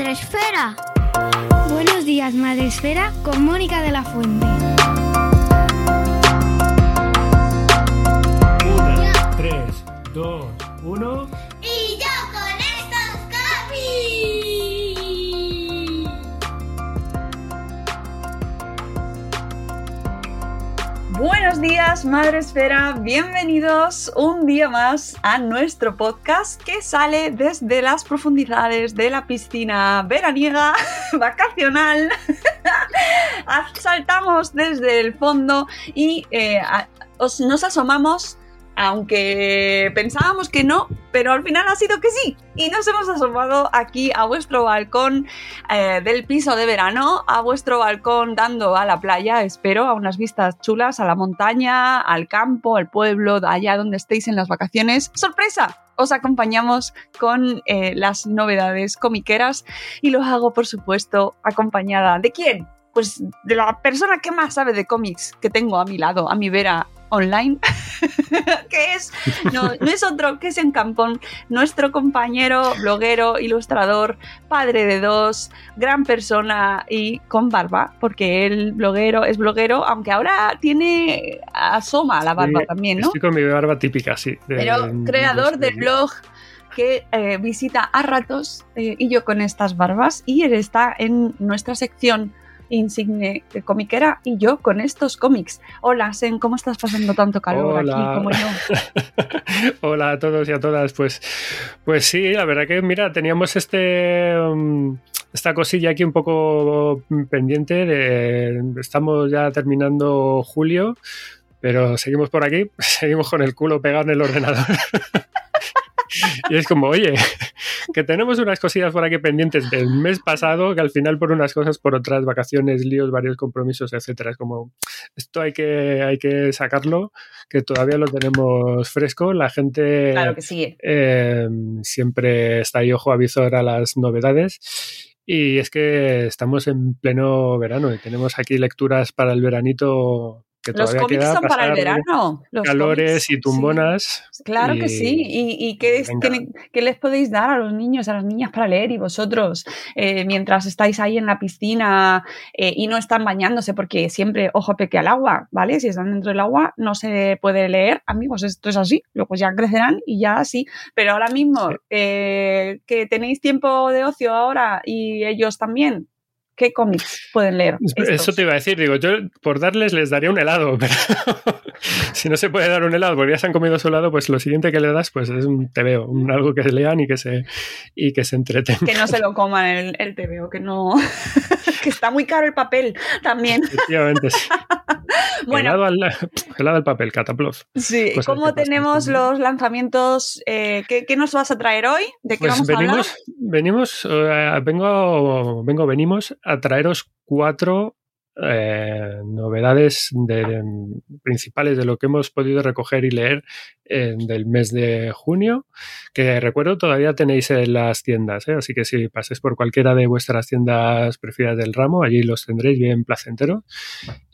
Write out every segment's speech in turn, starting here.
Días, Madre Esfera. Buenos días, Madre Esfera, con Mónica de la Fuente. Una, tres, dos, uno. Buenos días, Madre Esfera. Bienvenidos un día más a nuestro podcast que sale desde las profundidades de la piscina veraniega vacacional. Saltamos desde el fondo y eh, os- nos asomamos. Aunque pensábamos que no, pero al final ha sido que sí. Y nos hemos asomado aquí a vuestro balcón eh, del piso de verano, a vuestro balcón dando a la playa, espero, a unas vistas chulas, a la montaña, al campo, al pueblo, allá donde estéis en las vacaciones. ¡Sorpresa! Os acompañamos con eh, las novedades comiqueras y lo hago, por supuesto, acompañada de quién? Pues de la persona que más sabe de cómics que tengo a mi lado, a mi vera online, que es, no, no es otro que es en Campón, nuestro compañero, bloguero, ilustrador, padre de dos, gran persona y con barba, porque él bloguero es bloguero, aunque ahora tiene asoma la barba Sí, también, ¿no? Estoy con mi barba típica, sí. de- Pero de- creador de- del blog que eh, visita a ratos eh, y yo con estas barbas y él está en nuestra sección insigne comiquera y yo con estos cómics. Hola, Sen, ¿cómo estás pasando tanto calor Hola. aquí como yo? Hola a todos y a todas. Pues, pues sí, la verdad que mira, teníamos este um, esta cosilla aquí un poco pendiente. De, estamos ya terminando julio, pero seguimos por aquí, seguimos con el culo pegado en el ordenador. Y es como, oye, que tenemos unas cosillas por aquí pendientes del mes pasado, que al final por unas cosas, por otras vacaciones, líos, varios compromisos, etcétera. Es como, esto hay que, hay que sacarlo, que todavía lo tenemos fresco. La gente Claro que sí. eh, siempre está ahí ojo a visor a las novedades. Y es que estamos en pleno verano y tenemos aquí lecturas para el veranito que Los cómics son para el verano. Los calores cómics, y sí. tumbonas. Claro que sí. ¿Y, y qué, tienen- les podéis dar a los niños, a las niñas para leer? Y vosotros, eh, mientras estáis ahí en la piscina eh, y no están bañándose, porque siempre ojo peque al agua, ¿vale? Si están dentro del agua no se puede leer. Amigos, esto es así. Luego ya crecerán y ya sí. Pero ahora mismo, Sí. eh, que tenéis tiempo de ocio ahora y ellos también, ¿qué cómics pueden leer? Eso te iba a decir, digo, yo por darles les daría un helado, pero si no se puede dar un helado porque ya se han comido su helado, pues lo siguiente que le das pues es un tebeo, un algo que lean y que se, y que se entretengan. que no se lo coman el, el TVO, que no. que está muy caro el papel también. Efectivamente, sí. Bueno, helado, al, helado al papel, cataplov. sí. cosas ¿Cómo pasan. tenemos los lanzamientos? eh, ¿qué, qué nos vas a traer hoy? ¿De qué Pues vamos a hablar? venimos, venimos eh, vengo, vengo, venimos a traeros cuatro eh, novedades de- de- principales de lo que hemos podido recoger y leer eh, del mes de junio, que recuerdo todavía tenéis en las tiendas, ¿eh? así que si paséis por cualquiera de vuestras tiendas preferidas del ramo, allí los tendréis bien placenteros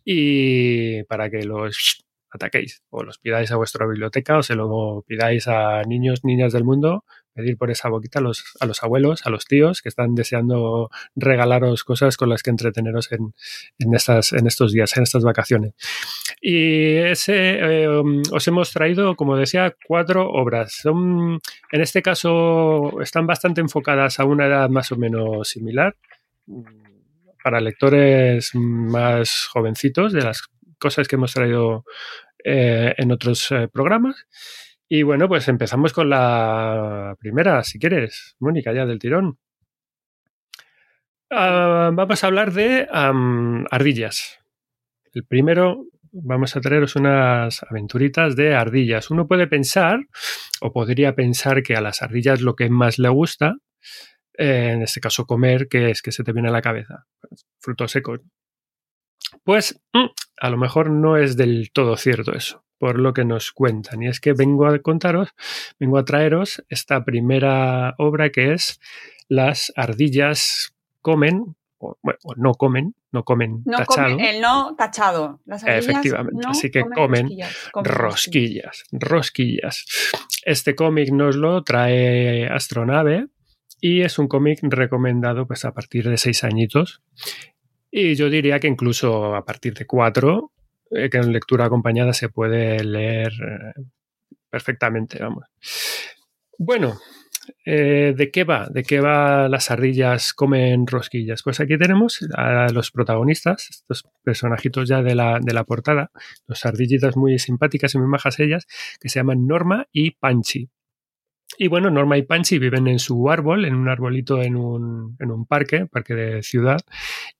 y para que los ataquéis o los pidáis a vuestra biblioteca o se lo pidáis a niños, niñas del mundo, pedir por esa boquita a los, a los abuelos, a los tíos que están deseando regalaros cosas con las que entreteneros en, en, estas, en estos días, en estas vacaciones. Y eh, os hemos traído, como decía, cuatro obras. Son, en este caso, están bastante enfocadas a una edad más o menos similar. Para lectores más jovencitos, de las cosas que hemos traído eh, en otros eh, programas. Y bueno, pues empezamos con la primera, si quieres, Mónica, ya del tirón. Ah, vamos a hablar de ardillas. El primero, vamos a traeros unas aventuritas de ardillas. Uno puede pensar, o podría pensar que a las ardillas lo que más le gusta, eh, en este caso comer, que es que se te viene a la cabeza, frutos secos. Pues mm, a lo mejor no es del todo cierto eso, por lo que nos cuentan. Y es que vengo a contaros, vengo a traeros esta primera obra que es Las ardillas comen, o, bueno, no comen, no comen tachado. el no tachado. Efectivamente, así que comen, rosquillas, rosquillas, Este cómic nos lo trae Astronave y es un cómic recomendado pues a partir de seis añitos. Y yo diría que incluso a partir de cuatro, eh, que en lectura acompañada se puede leer eh, perfectamente, vamos. Bueno, eh, ¿De qué va? ¿De qué va las ardillas comen rosquillas? Pues aquí tenemos a los protagonistas, estos personajitos ya de la, de la portada, dos ardillitas muy simpáticas y muy majas ellas, que se llaman Norma y Panchi. Y bueno, Norma y Panchi viven en su árbol, en un arbolito en un, en un parque, parque de ciudad.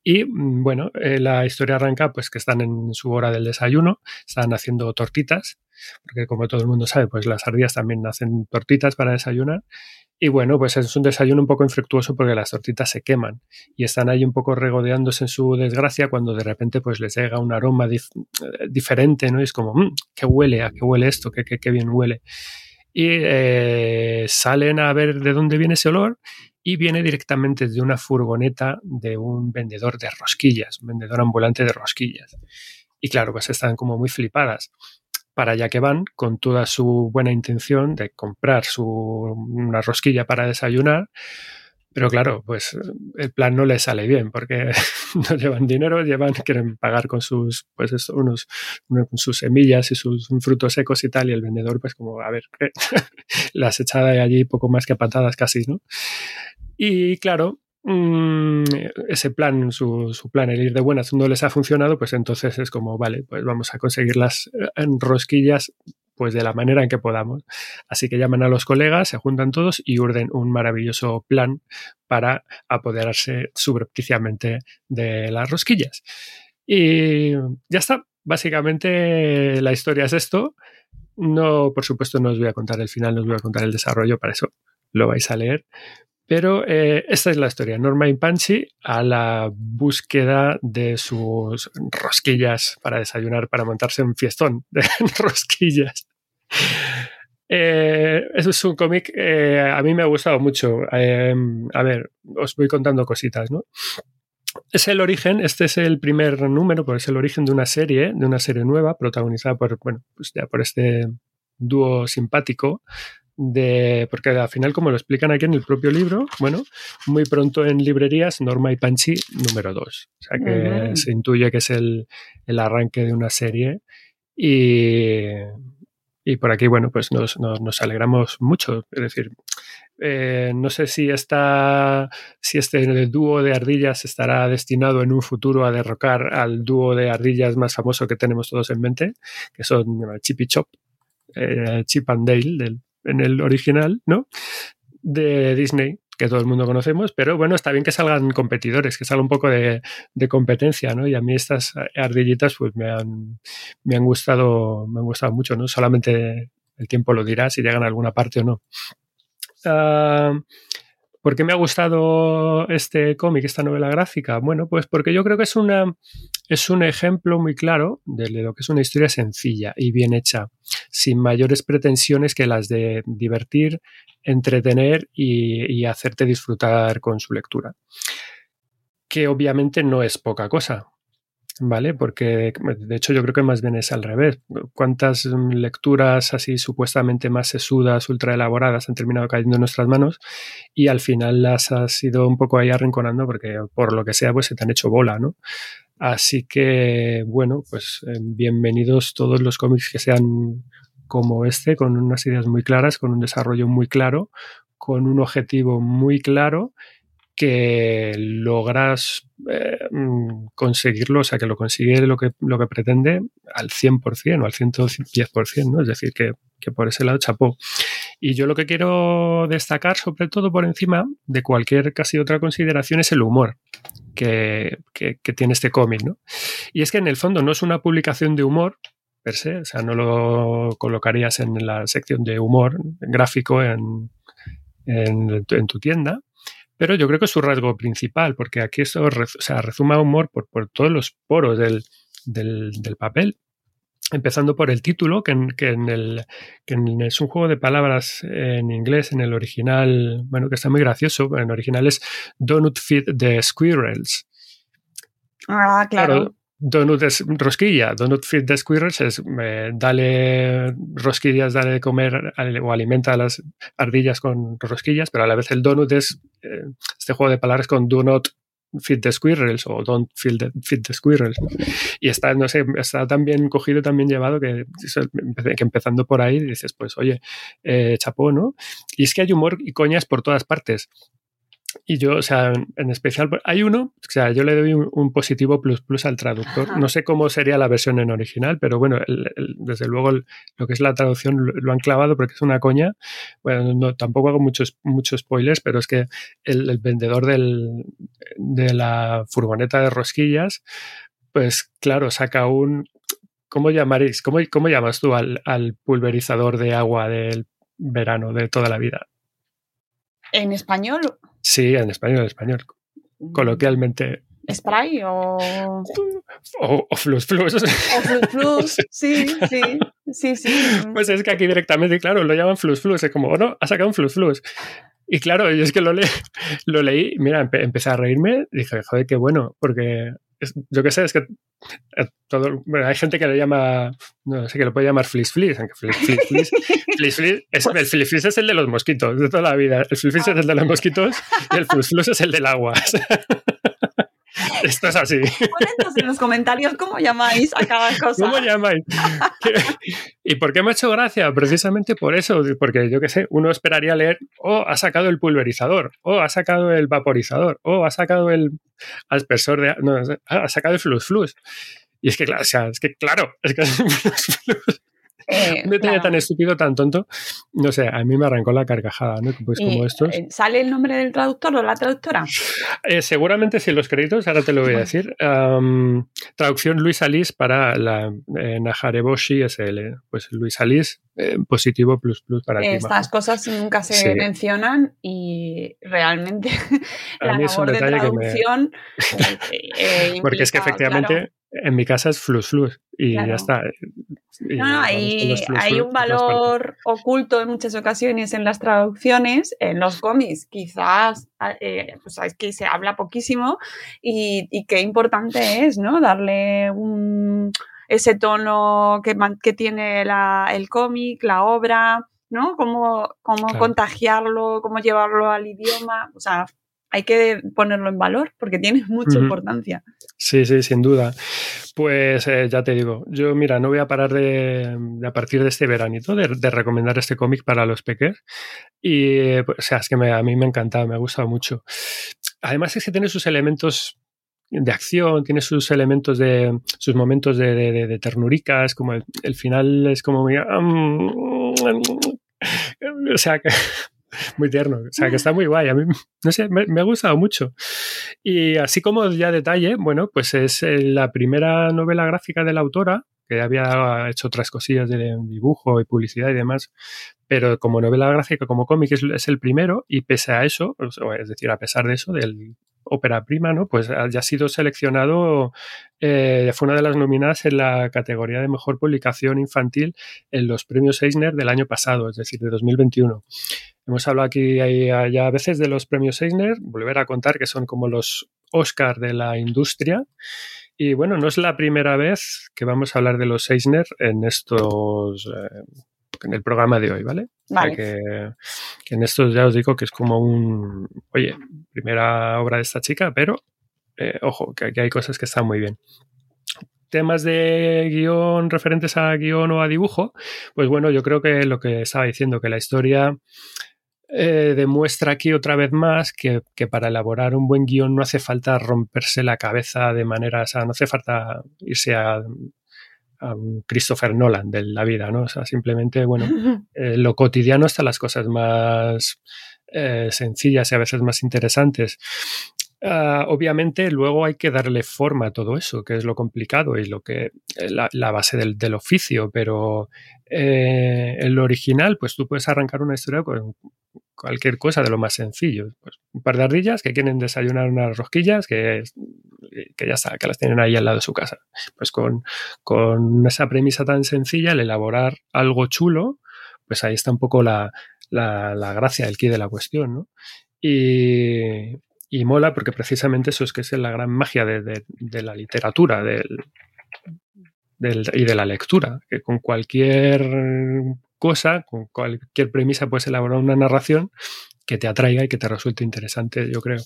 Y mm, bueno, eh, la historia arranca pues que están en su hora del desayuno, están haciendo tortitas, porque como todo el mundo sabe, pues las ardillas también hacen tortitas para desayunar. Y bueno, pues es un desayuno un poco infructuoso porque las tortitas se queman y están ahí un poco regodeándose en su desgracia cuando de repente pues les llega un aroma eh, diferente, ¿no? Y es como, mmm, ¿qué huele? ¿A qué huele esto? ¿Qué, qué, qué bien huele? Y eh, salen a ver de dónde viene ese olor y viene directamente de una furgoneta de un vendedor de rosquillas, un vendedor ambulante de rosquillas. Y claro, pues están como muy flipadas. Para allá que van con toda su buena intención de comprar su, una rosquilla para desayunar, pero claro, pues el plan no les sale bien porque no llevan dinero, llevan, quieren pagar con sus, pues unos, sus semillas y sus frutos secos y tal, y el vendedor, pues como, a ver, las echada de allí poco más que patadas casi, ¿no? Y claro, mm, ese plan, su, su, plan, el ir de buenas, no les ha funcionado, pues entonces es como, vale, pues vamos a conseguir las eh, rosquillas pues de la manera en que podamos. Así que llaman a los colegas, se juntan todos y urden un maravilloso plan para apoderarse subrepticiamente de las rosquillas. Y ya está. Básicamente la historia es esto. No, por supuesto, no os voy a contar el final, no os voy a contar el desarrollo, para eso lo vais a leer. Pero eh, esta es la historia. Norma y Panchi a la búsqueda de sus rosquillas para desayunar, para montarse un fiestón de rosquillas. Eh, es un cómic, eh, a mí me ha gustado mucho. a ver, os voy contando cositas, ¿no? Es el origen, este es el primer número, pues es el origen de una serie, de una serie nueva, protagonizada por, bueno, pues ya por este dúo simpático de, porque al final, como lo explican aquí en el propio libro, bueno, muy pronto en librerías, Norma y Panchi número 2. O sea que se intuye que es el, el, arranque de una serie y, y por aquí, bueno, pues nos, nos, alegramos mucho. Es decir, eh, no sé si, está, si este dúo de ardillas estará destinado en un futuro a derrocar al dúo de ardillas más famoso que tenemos todos en mente, que son Chip y Chop, eh, Chip and Dale del en el original, ¿no? De Disney, que todo el mundo conocemos, pero bueno, está bien que salgan competidores, que salga un poco de, competencia, ¿no? Y a mí estas ardillitas pues me han, me han gustado, me han gustado mucho, ¿no? Solamente el tiempo lo dirá si llegan a alguna parte o no. Uh, ¿Por qué me ha gustado este cómic, esta novela gráfica? Bueno, pues porque yo creo que es, una, es un ejemplo muy claro de lo que es una historia sencilla y bien hecha, sin mayores pretensiones que las de divertir, entretener y, y hacerte disfrutar con su lectura. Que obviamente no es poca cosa, ¿vale? Porque de hecho yo creo que más bien es al revés. ¿Cuántas lecturas así supuestamente más sesudas, ultra elaboradas han terminado cayendo en nuestras manos y al final las has ido un poco ahí arrinconando porque por lo que sea pues se te han hecho bola, ¿no? Así que, bueno, pues eh, bienvenidos todos los cómics que sean como este, con unas ideas muy claras, con un desarrollo muy claro, con un objetivo muy claro que logras eh, mm, conseguirlo, o sea, que lo consigue lo que, lo que pretende al 100% o al 110%, ¿no? Es decir, que, que por ese lado chapó. Y yo lo que quiero destacar, sobre todo por encima de cualquier casi otra consideración, es el humor que, que, tiene este cómic, ¿no? Y es que en el fondo no es una publicación de humor, per se, o sea, no lo colocarías en la sección de humor gráfico en, en, en tu tienda, pero yo creo que es su rasgo principal, porque aquí eso o sea, rezuma humor por, por todos los poros del, del, del, papel. Empezando por el título, que, en, que, en el, que en, es un juego de palabras en inglés, en el original, bueno, que está muy gracioso, en el original es Donut Feed the Squirrels. Ah, claro. claro Donut es rosquilla, donut feed the squirrels es eh, dale rosquillas, dale de comer o alimenta a las ardillas con rosquillas, pero a la vez el donut es eh, este juego de palabras con do not feed the squirrels o don't feed the, the squirrels. Y está, no sé, está tan bien cogido, tan bien llevado que, que empezando por ahí dices, pues oye, eh, chapó, ¿no? Y es que hay humor y coñas por todas partes. Y yo, o sea, en especial, hay uno, o sea, yo le doy un, un positivo plus plus al traductor. Ajá. No sé cómo sería la versión en original, pero bueno, el, el, desde luego el, lo que es la traducción lo, lo, han clavado porque es una coña. Bueno, no, tampoco hago muchos, muchos spoilers, pero es que el, vendedor del, de la furgoneta de rosquillas, pues claro, saca un... ¿Cómo llamaréis? ¿Cómo, cómo llamas tú al, al pulverizador de agua del verano de toda la vida? ¿En español? Sí, en español, en español. Coloquialmente. ¿Spray o...? O, o flus flus. O flus flus, sí, sí, sí, sí. Pues es que aquí directamente, claro, lo llaman flus flus. Es como, oh, no, ha sacado un flus flus. Y claro, yo es que lo, le lo leí, mira, empe empecé a reírme, dije, joder, qué bueno, porque es, yo qué sé, es que eh, todo, bueno, hay gente que le llama, no sé, que lo puede llamar flis flis, aunque flis flis, flis, flis, flis es, el flis flis es el de los mosquitos de toda la vida, el flis flis es el de los mosquitos y el flus flus es el del agua. Esto es así. Ponednos en los comentarios cómo llamáis a cada cosa. ¿Cómo llamáis? ¿Y por qué me ha hecho gracia? Precisamente por eso, porque yo qué sé, uno esperaría leer, oh, ha sacado el pulverizador, oh, ha sacado el vaporizador, oh, ha sacado el aspersor de... No, ha sacado el flus flus. Y es que, claro, o sea, es que claro, es que. Eh, un detalle claro. tan estúpido, tan tonto, no sé, a mí me arrancó la carcajada, ¿no? Pues como estos. ¿Sale el nombre del traductor o la traductora? Eh, seguramente en los créditos, ahora te lo voy a decir. Um, traducción Luis Alís para la eh, Najareboshi SL. Pues Luis Alís, eh, positivo plus plus para ti. Estas cosas nunca se sí. mencionan y realmente la labor de traducción. Me... Porque es que efectivamente. Claro en mi casa es flus flus y claro. ya está. Y no, no, hay, un valor oculto en muchas ocasiones en las traducciones, en los cómics quizás eh, pues es que se habla poquísimo y, y, qué importante es, ¿no? Darle un, ese tono que, que tiene la, el cómic, la obra, ¿no? Cómo, cómo claro. contagiarlo, cómo llevarlo al idioma, o sea, hay que ponerlo en valor porque tiene mucha uh -huh. importancia. Sí, sí, sin duda. Pues eh, ya te digo, yo mira, no voy a parar de, de a partir de este veranito de, de recomendar este cómic para los peques. Y, pues, o sea, es que me, a mí me ha encantado, me ha gustado mucho. Además es que tiene sus elementos de acción, tiene sus elementos de sus momentos de, de, de ternuricas, como el, el, final es como muy, um, o sea que muy tierno, o sea que está muy guay, a mí no sé, me, me, ha gustado mucho. Y así como ya detalle, bueno, pues es eh, la primera novela gráfica de la autora, que había hecho otras cosillas de dibujo y publicidad y demás, pero como novela gráfica, como cómic es, es el primero y pese a eso, es decir, a pesar de eso, del ópera prima, ¿no? Pues ya ha sido seleccionado, eh, fue una de las nominadas en la categoría de mejor publicación infantil en los premios Eisner del año pasado, es decir, de 2021. Hemos hablado aquí ya a veces de los premios Eisner, volver a contar que son como los Oscar de la industria. Y bueno, no es la primera vez que vamos a hablar de los Eisner en estos eh, en el programa de hoy, ¿vale? vale. O sea que, que, en estos ya os digo que es como un, oye, primera obra de esta chica, pero eh, ojo, que aquí hay cosas que están muy bien temas de guion referentes a guion o a dibujo, pues bueno, yo creo que lo que estaba diciendo, que la historia eh, demuestra aquí otra vez más que, para elaborar un buen guion no hace falta romperse la cabeza de manera, o sea, no hace falta irse a, un Christopher Nolan de la vida, ¿no? O sea, simplemente, bueno, eh, lo cotidiano hasta las cosas más eh, sencillas y a veces más interesantes. Ah, obviamente luego hay que darle forma a todo eso, que es lo complicado y lo que la, base del, oficio, pero eh, en lo original, pues tú puedes arrancar una historia con cualquier cosa de lo más sencillo. Pues un par de ardillas que quieren desayunar unas rosquillas que, que ya está, que las tienen ahí al lado de su casa. Pues con, con esa premisa tan sencilla, el elaborar algo chulo, pues ahí está un poco la, la, la gracia, el quid de la cuestión, ¿no? Y, y mola porque precisamente eso es que es la gran magia de, la literatura del, y de la lectura, que con cualquier cosa, con cualquier premisa puedes elaborar una narración que te atraiga y que te resulte interesante, yo creo.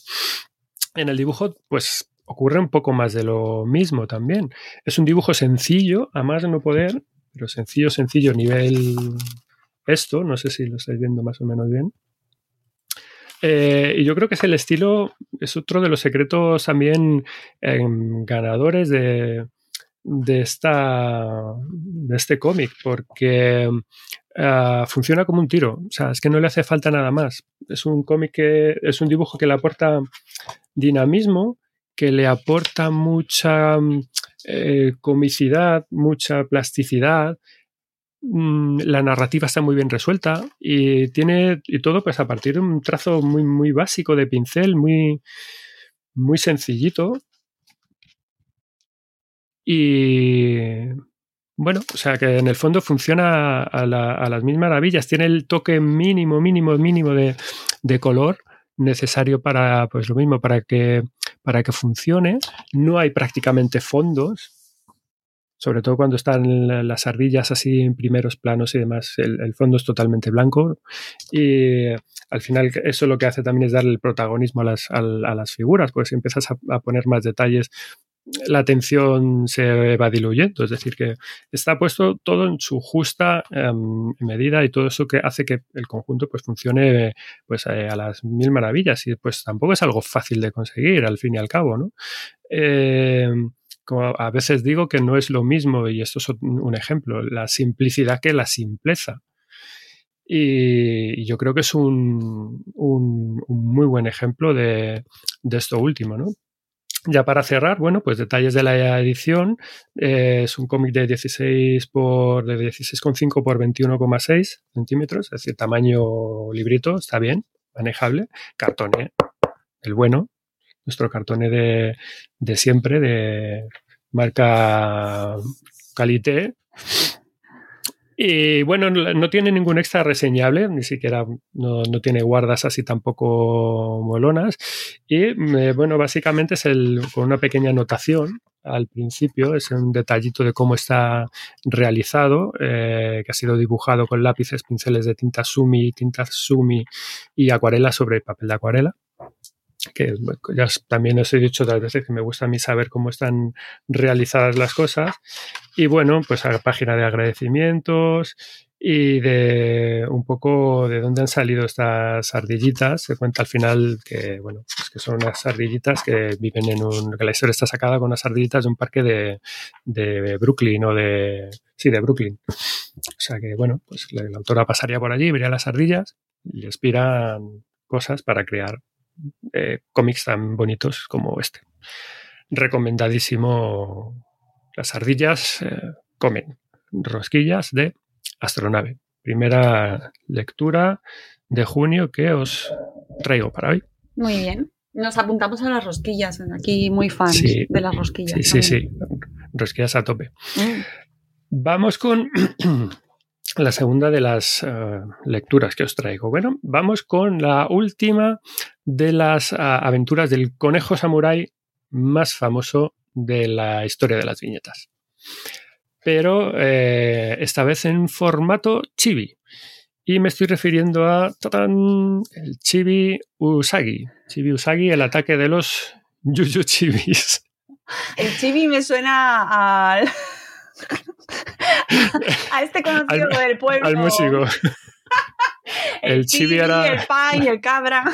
En el dibujo, pues ocurre un poco más de lo mismo también. Es un dibujo sencillo, a más de no poder, pero sencillo, sencillo, nivel esto, no sé si lo estáis viendo más o menos bien. Eh, y yo creo que es el estilo, es otro de los secretos también em, ganadores de, de, esta, de este cómic, porque ah, funciona como un tiro. O sea, es que no le hace falta nada más. Es un cómic que es un dibujo que le aporta dinamismo, que le aporta mucha eh, comicidad, mucha plasticidad, Mm, la narrativa está muy bien resuelta y tiene y todo pues a partir de un trazo muy muy básico de pincel muy muy sencillito y bueno, o sea que en el fondo funciona a, las mil maravillas, tiene el toque mínimo, mínimo, mínimo de, de color necesario para pues lo mismo para que para que funcione. No hay prácticamente fondos sobre todo cuando están las ardillas así en primeros planos y demás, el, fondo es totalmente blanco y al final eso lo que hace también es darle el protagonismo a las, a, las figuras, pues empiezas a, poner más detalles, la atención se va diluyendo, es decir, que está puesto todo en su justa em, medida y todo eso que hace que el conjunto pues funcione pues eh, a las mil maravillas y pues tampoco es algo fácil de conseguir al fin y al cabo, ¿no? Eh, a veces digo que no es lo mismo, y esto es un ejemplo, la simplicidad que la simpleza. Y yo creo que es un, muy buen ejemplo de, esto último, ¿no? Ya para cerrar, bueno, pues detalles de la edición. Eh, es un cómic de 16 por de 16,5 por 21,6 centímetros, es decir, tamaño librito, está bien, manejable. Cartón, el bueno, nuestro cartón de, de siempre, de marca Calité. Y bueno, no tiene ningún extra reseñable, ni siquiera no, tiene guardas así tampoco molonas. Y eh, bueno, básicamente es el, con una pequeña anotación al principio, es un detallito de cómo está realizado, eh, que ha sido dibujado con lápices, pinceles de tinta sumi, tinta sumi y acuarela sobre papel de acuarela que ya también os he dicho otras veces que me gusta a mí saber cómo están realizadas las cosas. Y bueno, pues a la página de agradecimientos y de un poco de dónde han salido estas ardillitas. Se cuenta al final que, bueno, pues que son unas ardillitas que viven en un. que la historia está sacada con unas ardillitas de un parque de, de Brooklyn o de. sí, de Brooklyn. O sea que, bueno, pues la, la autora pasaría por allí, vería las ardillas y aspiran cosas para crear eh, cómics tan bonitos como este. Recomendadísimo. Las ardillas eh, comen rosquillas de astronave. Primera lectura de junio que os traigo para hoy. Muy bien. Nos apuntamos a las rosquillas, aquí muy fans de las rosquillas. Sí, sí, sí. Rosquillas a tope. Mm. Vamos con la segunda de las eh, lecturas que os traigo. Bueno, vamos con la última de las ah, aventuras del conejo samurái más famoso de la historia de las viñetas. Pero eh, esta vez en formato chibi. Y me estoy refiriendo a el chibi Usagi. Chibi Usagi, el ataque de los Yuyu Chibis. El chibi me suena al. a este conocido Al- del pueblo. Al músico. El, El chibi chibi, era- el pan y el cabra.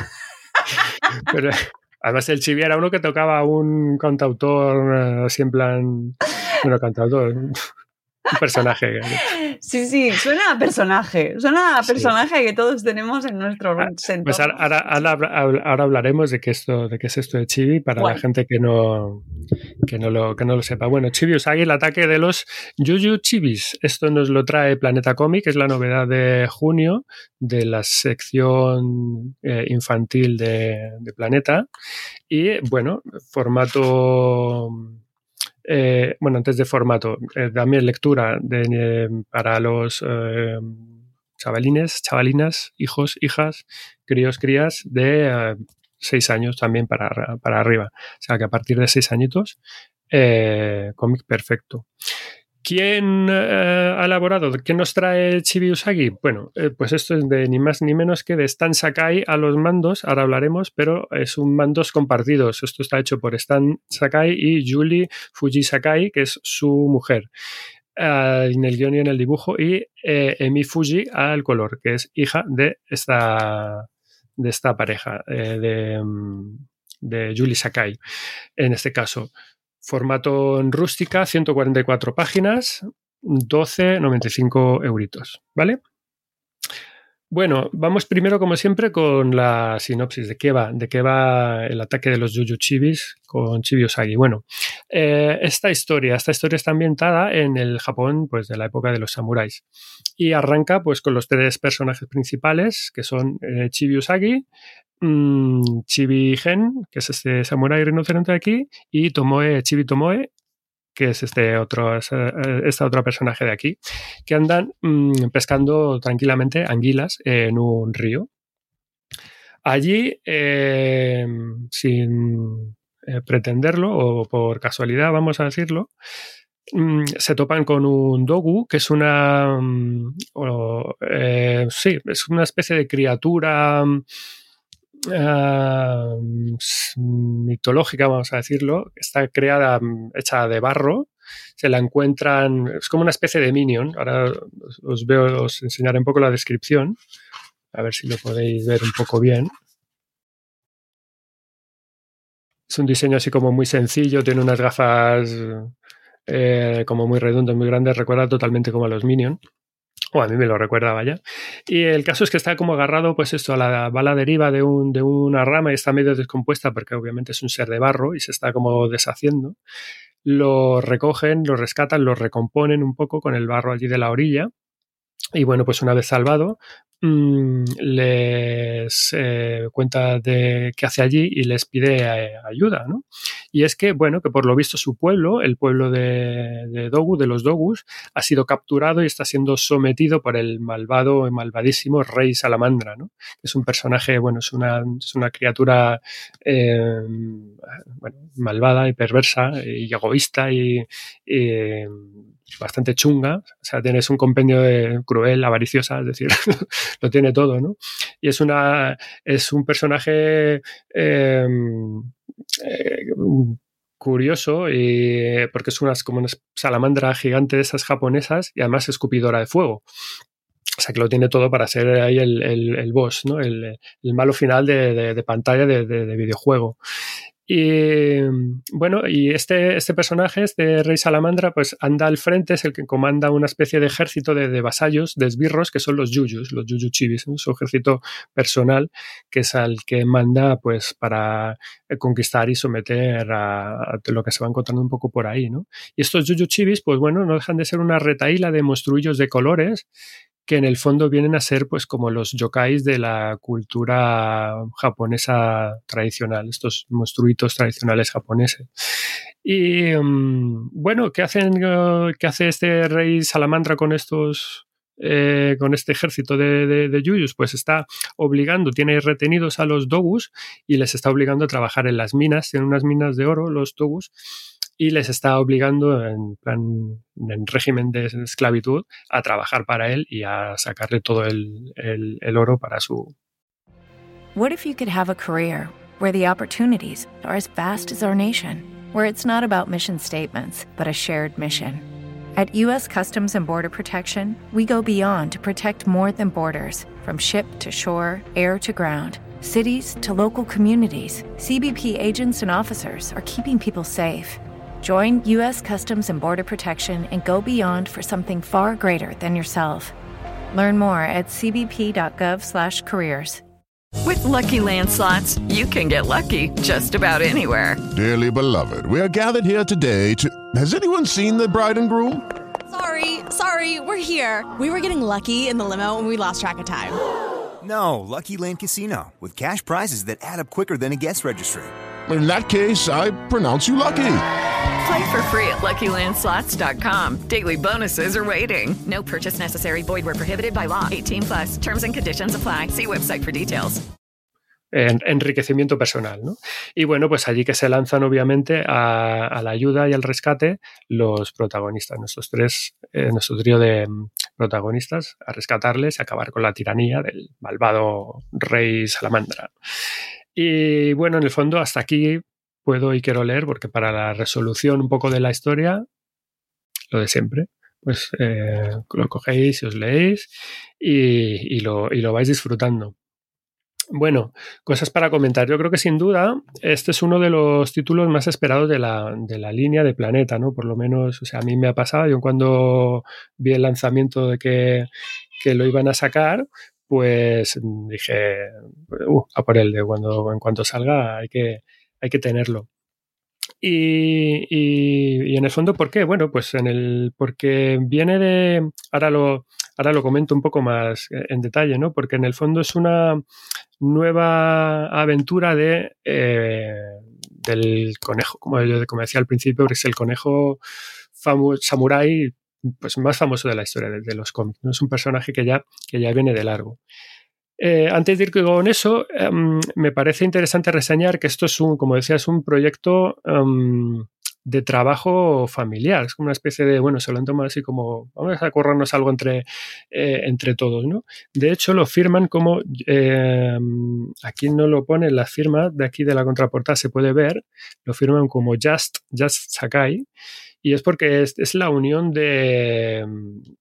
Pero, además, el chibi era uno que tocaba un cantautor eh, así en plan. Bueno, cantautor. Un personaje. Sí, sí, suena a personaje. Suena a Sí. personaje que todos tenemos en nuestro Ah. Pues ahora, ahora- ahora- ahora hablaremos de qué, esto, de qué es esto de Chibi para la gente que no, que, no lo, que no lo sepa. Bueno, Chibi Usagi, el ataque de los Yuyu Chibis. Esto nos lo trae Planeta Comic, es la novedad de junio de la sección eh, infantil de, de Planeta. Y bueno, formato. Eh, bueno, antes de formato, eh, también lectura de, eh, para los eh, chavalines, chavalinas, hijos, hijas, críos, crías de eh, seis años también para, para arriba. O sea que a partir de seis añitos, cómic perfecto. ¿Quién eh, ha elaborado? ¿Quién nos trae Chibi Usagi? Bueno, eh, pues esto es de ni más ni menos que de Stan Sakai a los mandos, ahora hablaremos, pero es un mandos compartidos. Esto está hecho por Stan Sakai y Julie Fuji Sakai, que es su mujer eh, en el guion y en el dibujo, y Emi Fuji al color, que es hija de esta, de esta pareja, de, mm, de Julie Sakai, en este caso. Formato en rústica, 144 páginas, 12,95 euritos, ¿vale? Bueno, vamos primero, como siempre, con la sinopsis. De qué va, de qué va el ataque de los Chibis con Chibi Usagi. Bueno, eh, esta historia, esta historia está ambientada en el Japón, pues, de la época de los samuráis. Y arranca, pues, con los tres personajes principales que son eh, Chibi Usagi, mm, Chibi Gen, que es este samurái rinoceronte de aquí, y Tomoe, Chibi Tomoe, que es este otro, es, eh, esta otra personaje de aquí, que andan mm, pescando tranquilamente anguilas en un río. Allí, eh, sin eh, pretenderlo o por casualidad, vamos a decirlo, mm, se topan con un dogu, que es una. mm, o, eh, sí, es una especie de criatura. S- mitológica, vamos a decirlo, está creada, mm, hecha de barro, se la encuentran, es como una especie de minion, ahora os, os veo, os enseñaré un poco la descripción, a ver si lo podéis ver un poco bien. Es un diseño así como muy sencillo, tiene unas gafas eh, como muy redondas, muy grandes, recuerda totalmente como a los Minion. O a mí me lo recuerda, vaya. Y el caso es que está como agarrado, pues esto, a la bala deriva de, un, de una rama y está medio descompuesta porque obviamente es un ser de barro y se está como deshaciendo. Lo recogen, lo rescatan, lo recomponen un poco con el barro allí de la orilla. Y bueno, pues una vez salvado, mmm, les eh, cuenta de qué hace allí y les pide eh, ayuda, ¿no? Y es que, bueno, que por lo visto su pueblo, el pueblo de, Dogu, de los Dogus, ha sido capturado y está siendo sometido por el malvado malvadísimo rey Salamandra, ¿no? Es un personaje, bueno, es una, criatura bueno, malvada y perversa y egoísta y bastante chunga, o sea, tienes un compendio de cruel, avariciosa, es decir, lo tiene todo, ¿no? Y es una es un personaje eh, eh, curioso y porque es una, como una salamandra gigante de esas japonesas y además escupidora de fuego. O sea que lo tiene todo para ser ahí el, el, el boss, ¿no? El, el, malo final de, de, de pantalla de, de, videojuego. Y bueno, y este, este personaje, este rey salamandra, pues anda al frente, es el que comanda una especie de ejército de, vasallos, de esbirros, que son los yuyus, los yuyu chibis, ¿no? su ejército personal, que es al que manda pues para conquistar y someter a, lo que se va encontrando un poco por ahí, ¿no? Y estos yuyu chibis, pues bueno, no dejan de ser una retaíla de monstruillos de colores que en el fondo vienen a ser pues como los yokais de la cultura japonesa tradicional, estos monstruitos tradicionales japoneses. Y um, bueno, ¿qué, hacen, uh, ¿qué hace este rey salamandra con estos, eh, con este ejército de, de, yuyus? Pues está obligando, tiene retenidos a los dogus y les está obligando a trabajar en las minas, tienen unas minas de oro los dogus y les está obligando en plan en régimen de esclavitud a trabajar para él y a sacarle todo el, el, el oro para su What if you could have a career where the opportunities are as vast as our nation, where it's not about mission statements, but a shared mission. At U.S. Customs and Border Protection, we go beyond to protect more than borders from ship to shore, air to ground. Cities to local communities, CBP agents and officers are keeping people safe. Join U.S. Customs and Border Protection and go beyond for something far greater than yourself. Learn more at cbp.gov/careers. With Lucky Land slots, you can get lucky just about anywhere. Dearly beloved, we are gathered here today to. Has anyone seen the bride and groom? Sorry, sorry, we're here. We were getting lucky in the limo and we lost track of time. No, Lucky Land Casino, with cash prizes that add up quicker than a guest registry. In that case, I pronounce you lucky. Play for free at LuckyLandSlots.com. Daily bonuses are waiting. No purchase necessary. Void where prohibited by law. 18 plus. Terms and conditions apply. See website for details. En, enriquecimiento personal, ¿no? Y bueno, pues allí que se lanzan obviamente a, a la ayuda y al rescate los protagonistas, nuestros tres, eh, nuestro trío de mm, protagonistas, a rescatarles y acabar con la tiranía del malvado rey salamandra. Y bueno, en el fondo hasta aquí puedo y quiero leer porque para la resolución un poco de la historia, lo de siempre, pues eh, lo cogéis y os leéis y, y, lo, y lo vais disfrutando. Bueno, cosas para comentar. Yo creo que sin duda este es uno de los títulos más esperados de la, de la, línea de Planeta, ¿no? Por lo menos, o sea, a mí me ha pasado. Yo cuando vi el lanzamiento de que, que lo iban a sacar, pues dije, uh, a por él, de cuando en cuanto salga hay que, hay que tenerlo. Y, y, en el fondo, ¿por qué? Bueno, pues en el. porque viene de. Ahora lo, ahora lo comento un poco más en detalle, ¿no? Porque en el fondo es una nueva aventura de. Eh, del conejo, como yo decía al principio, es el conejo samurai pues más famoso de la historia de, los cómics. ¿no? Es un personaje que ya, que ya viene de largo. Eh, antes de ir con eso, um, me parece interesante reseñar que esto es un, como decía, es un proyecto um, de trabajo familiar. Es como una especie de, bueno, se lo han tomado así como, vamos a corrernos algo entre, eh, entre todos, ¿no? De hecho, lo firman como, eh, aquí no lo pone, la firma de aquí de la contraportada se puede ver, lo firman como Just, Just Sakai. Y es porque es, es la unión de,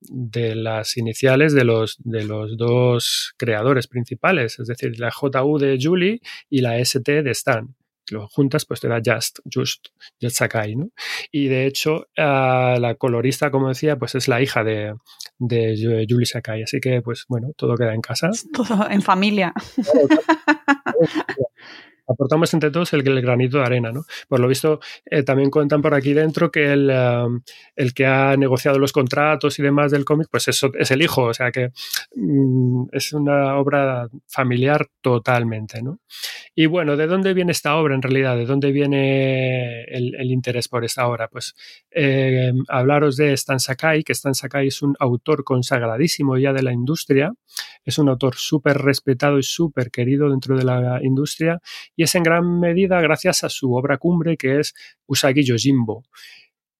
de, las iniciales de los, de los dos creadores principales, es decir, la JU de Julie y la ST de Stan lo juntas, pues te da Just, Just, Just Sakai, ¿no? Y de hecho, uh, la colorista, como decía, pues es la hija de, de Julie Sakai. Así que, pues bueno, todo queda en casa. Todo en familia. aportamos entre todos el, granito de arena, ¿no? Por lo visto, eh, también cuentan por aquí dentro que el, el, que ha negociado los contratos y demás del cómic, pues eso es el hijo, o sea que mm, es una obra familiar totalmente, ¿no? Y bueno, ¿de dónde viene esta obra en realidad? ¿De dónde viene el, interés por esta obra? Pues eh, hablaros de Stan Sakai, que Stan Sakai es un autor consagradísimo ya de la industria, es un autor súper respetado y súper querido dentro de la industria y es en gran medida gracias a su obra cumbre que es Usagi Yojimbo.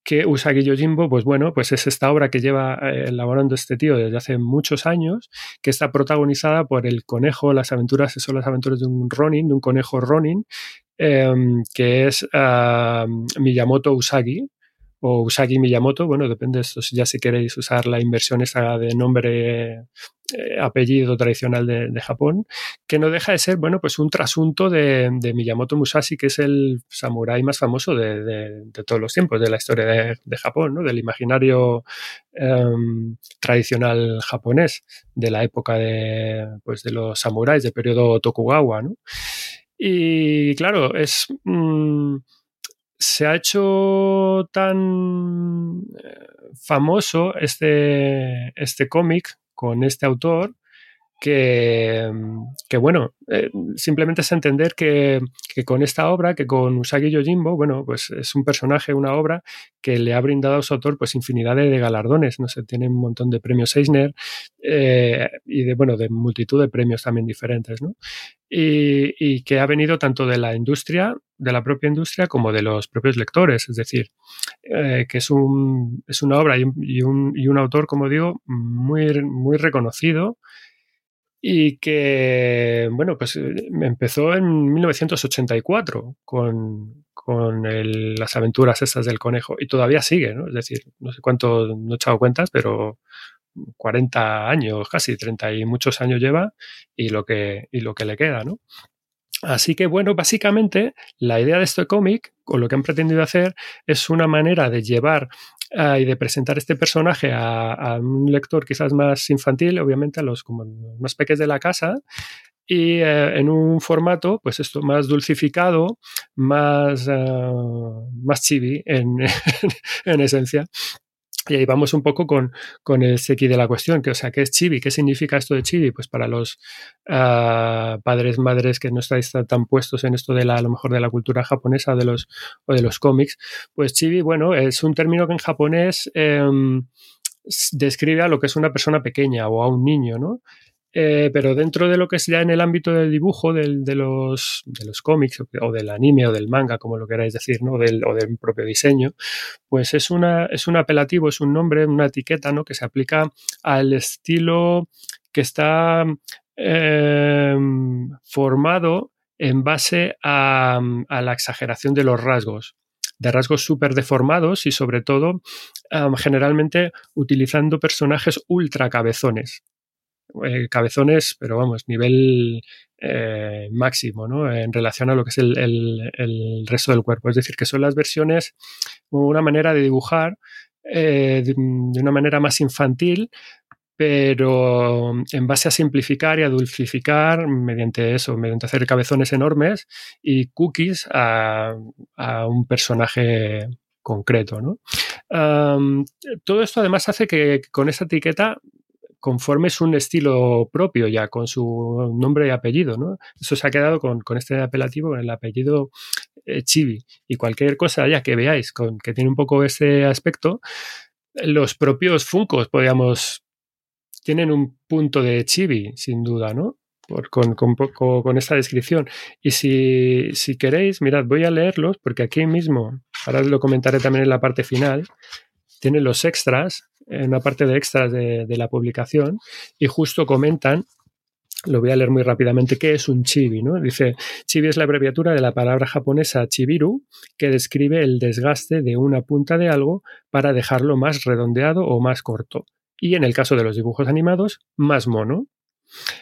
Que Usagi Yojimbo, pues bueno, pues es esta obra que lleva eh, elaborando este tío desde hace muchos años, que está protagonizada por el conejo, las aventuras, son las aventuras de un Ronin, de un conejo Ronin, eh, que es uh, Miyamoto Usagi, o Usagi Miyamoto, bueno, depende ya si queréis usar la inversión esa de nombre, eh, apellido tradicional de, Japón, que no deja de ser, bueno, pues un trasunto de, Miyamoto Musashi, que es el samurái más famoso de, todos los tiempos, de la historia de, Japón, ¿no? del imaginario um, tradicional japonés, de la época de, pues, de los samuráis, del periodo Tokugawa, ¿no? Y claro, es... Mmm, se ha hecho tan eh, famoso este, este cómic con este autor que, bueno, eh, simplemente es entender que, con esta obra, que con Usagi Yojimbo, bueno, pues es un personaje, una obra que le ha brindado a su autor pues infinidad de, galardones, no sé, tiene un montón de premios Eisner eh, y de, bueno, de multitud de premios también diferentes, ¿no? Y, y, que ha venido tanto de la industria, de la propia industria, como de los propios lectores, es decir, eh, que es, un, es una obra y un, y un, y un autor, como digo, muy, muy reconocido, y que, bueno, pues empezó en 1984 con, con las aventuras estas del conejo y todavía sigue, ¿no? Es decir, no sé cuánto, no he echado cuentas, pero 40 años, casi 30 y muchos años lleva y lo que, y lo que le queda, ¿no? Así que bueno, básicamente la idea de este cómic, o lo que han pretendido hacer, es una manera de llevar uh, y de presentar este personaje a, a, un lector quizás más infantil, obviamente a los como más pequeños de la casa, y eh, en un formato, pues esto, más dulcificado, más, uh, más chibi en, en esencia. Y ahí vamos un poco con, con el seki de la cuestión, que o sea, ¿qué es chibi? ¿Qué significa esto de chibi? Pues para los uh, padres, madres que no estáis tan puestos en esto de la, a lo mejor de la cultura japonesa de los, o de los cómics, pues chibi, bueno, es un término que en japonés eh, describe a lo que es una persona pequeña o a un niño, ¿no? Eh, pero dentro de lo que es ya en el ámbito del dibujo, del, de, los, de los cómics o, del anime o del manga, como lo queráis decir, ¿no? O del propio diseño, pues es, una, es un apelativo, es un nombre, una etiqueta ¿no? que se aplica al estilo que está eh, formado en base a, la exageración de los rasgos de rasgos súper deformados y sobre todo generalmente utilizando personajes ultra cabezones eh, cabezones, pero vamos, nivel eh, máximo, ¿no? En relación a lo que es el, el, resto del cuerpo. Es decir, que son las versiones, una manera de dibujar eh, de, una manera más infantil, pero en base a simplificar y a dulcificar mediante eso, mediante hacer cabezones enormes y cookies a, a un personaje concreto, ¿no? Todo esto además hace que con esta etiqueta conformes un estilo propio ya con su nombre y apellido, ¿no? Eso se ha quedado con, este apelativo, con el apellido eh, Chibi. Y cualquier cosa ya que veáis que tiene un poco ese aspecto, los propios Funcos, podríamos, tienen un punto de Chibi, sin duda, ¿no? Por, con, con, con, esta descripción. Y si, si queréis, mirad, voy a leerlos porque aquí mismo, ahora lo comentaré también en la parte final, tienen los extras en una parte de extras de, de, la publicación y justo comentan, lo voy a leer muy rápidamente, qué es un chibi. ¿no? Dice, chibi es la abreviatura de la palabra japonesa chibiru, que describe el desgaste de una punta de algo para dejarlo más redondeado o más corto. Y en el caso de los dibujos animados, más mono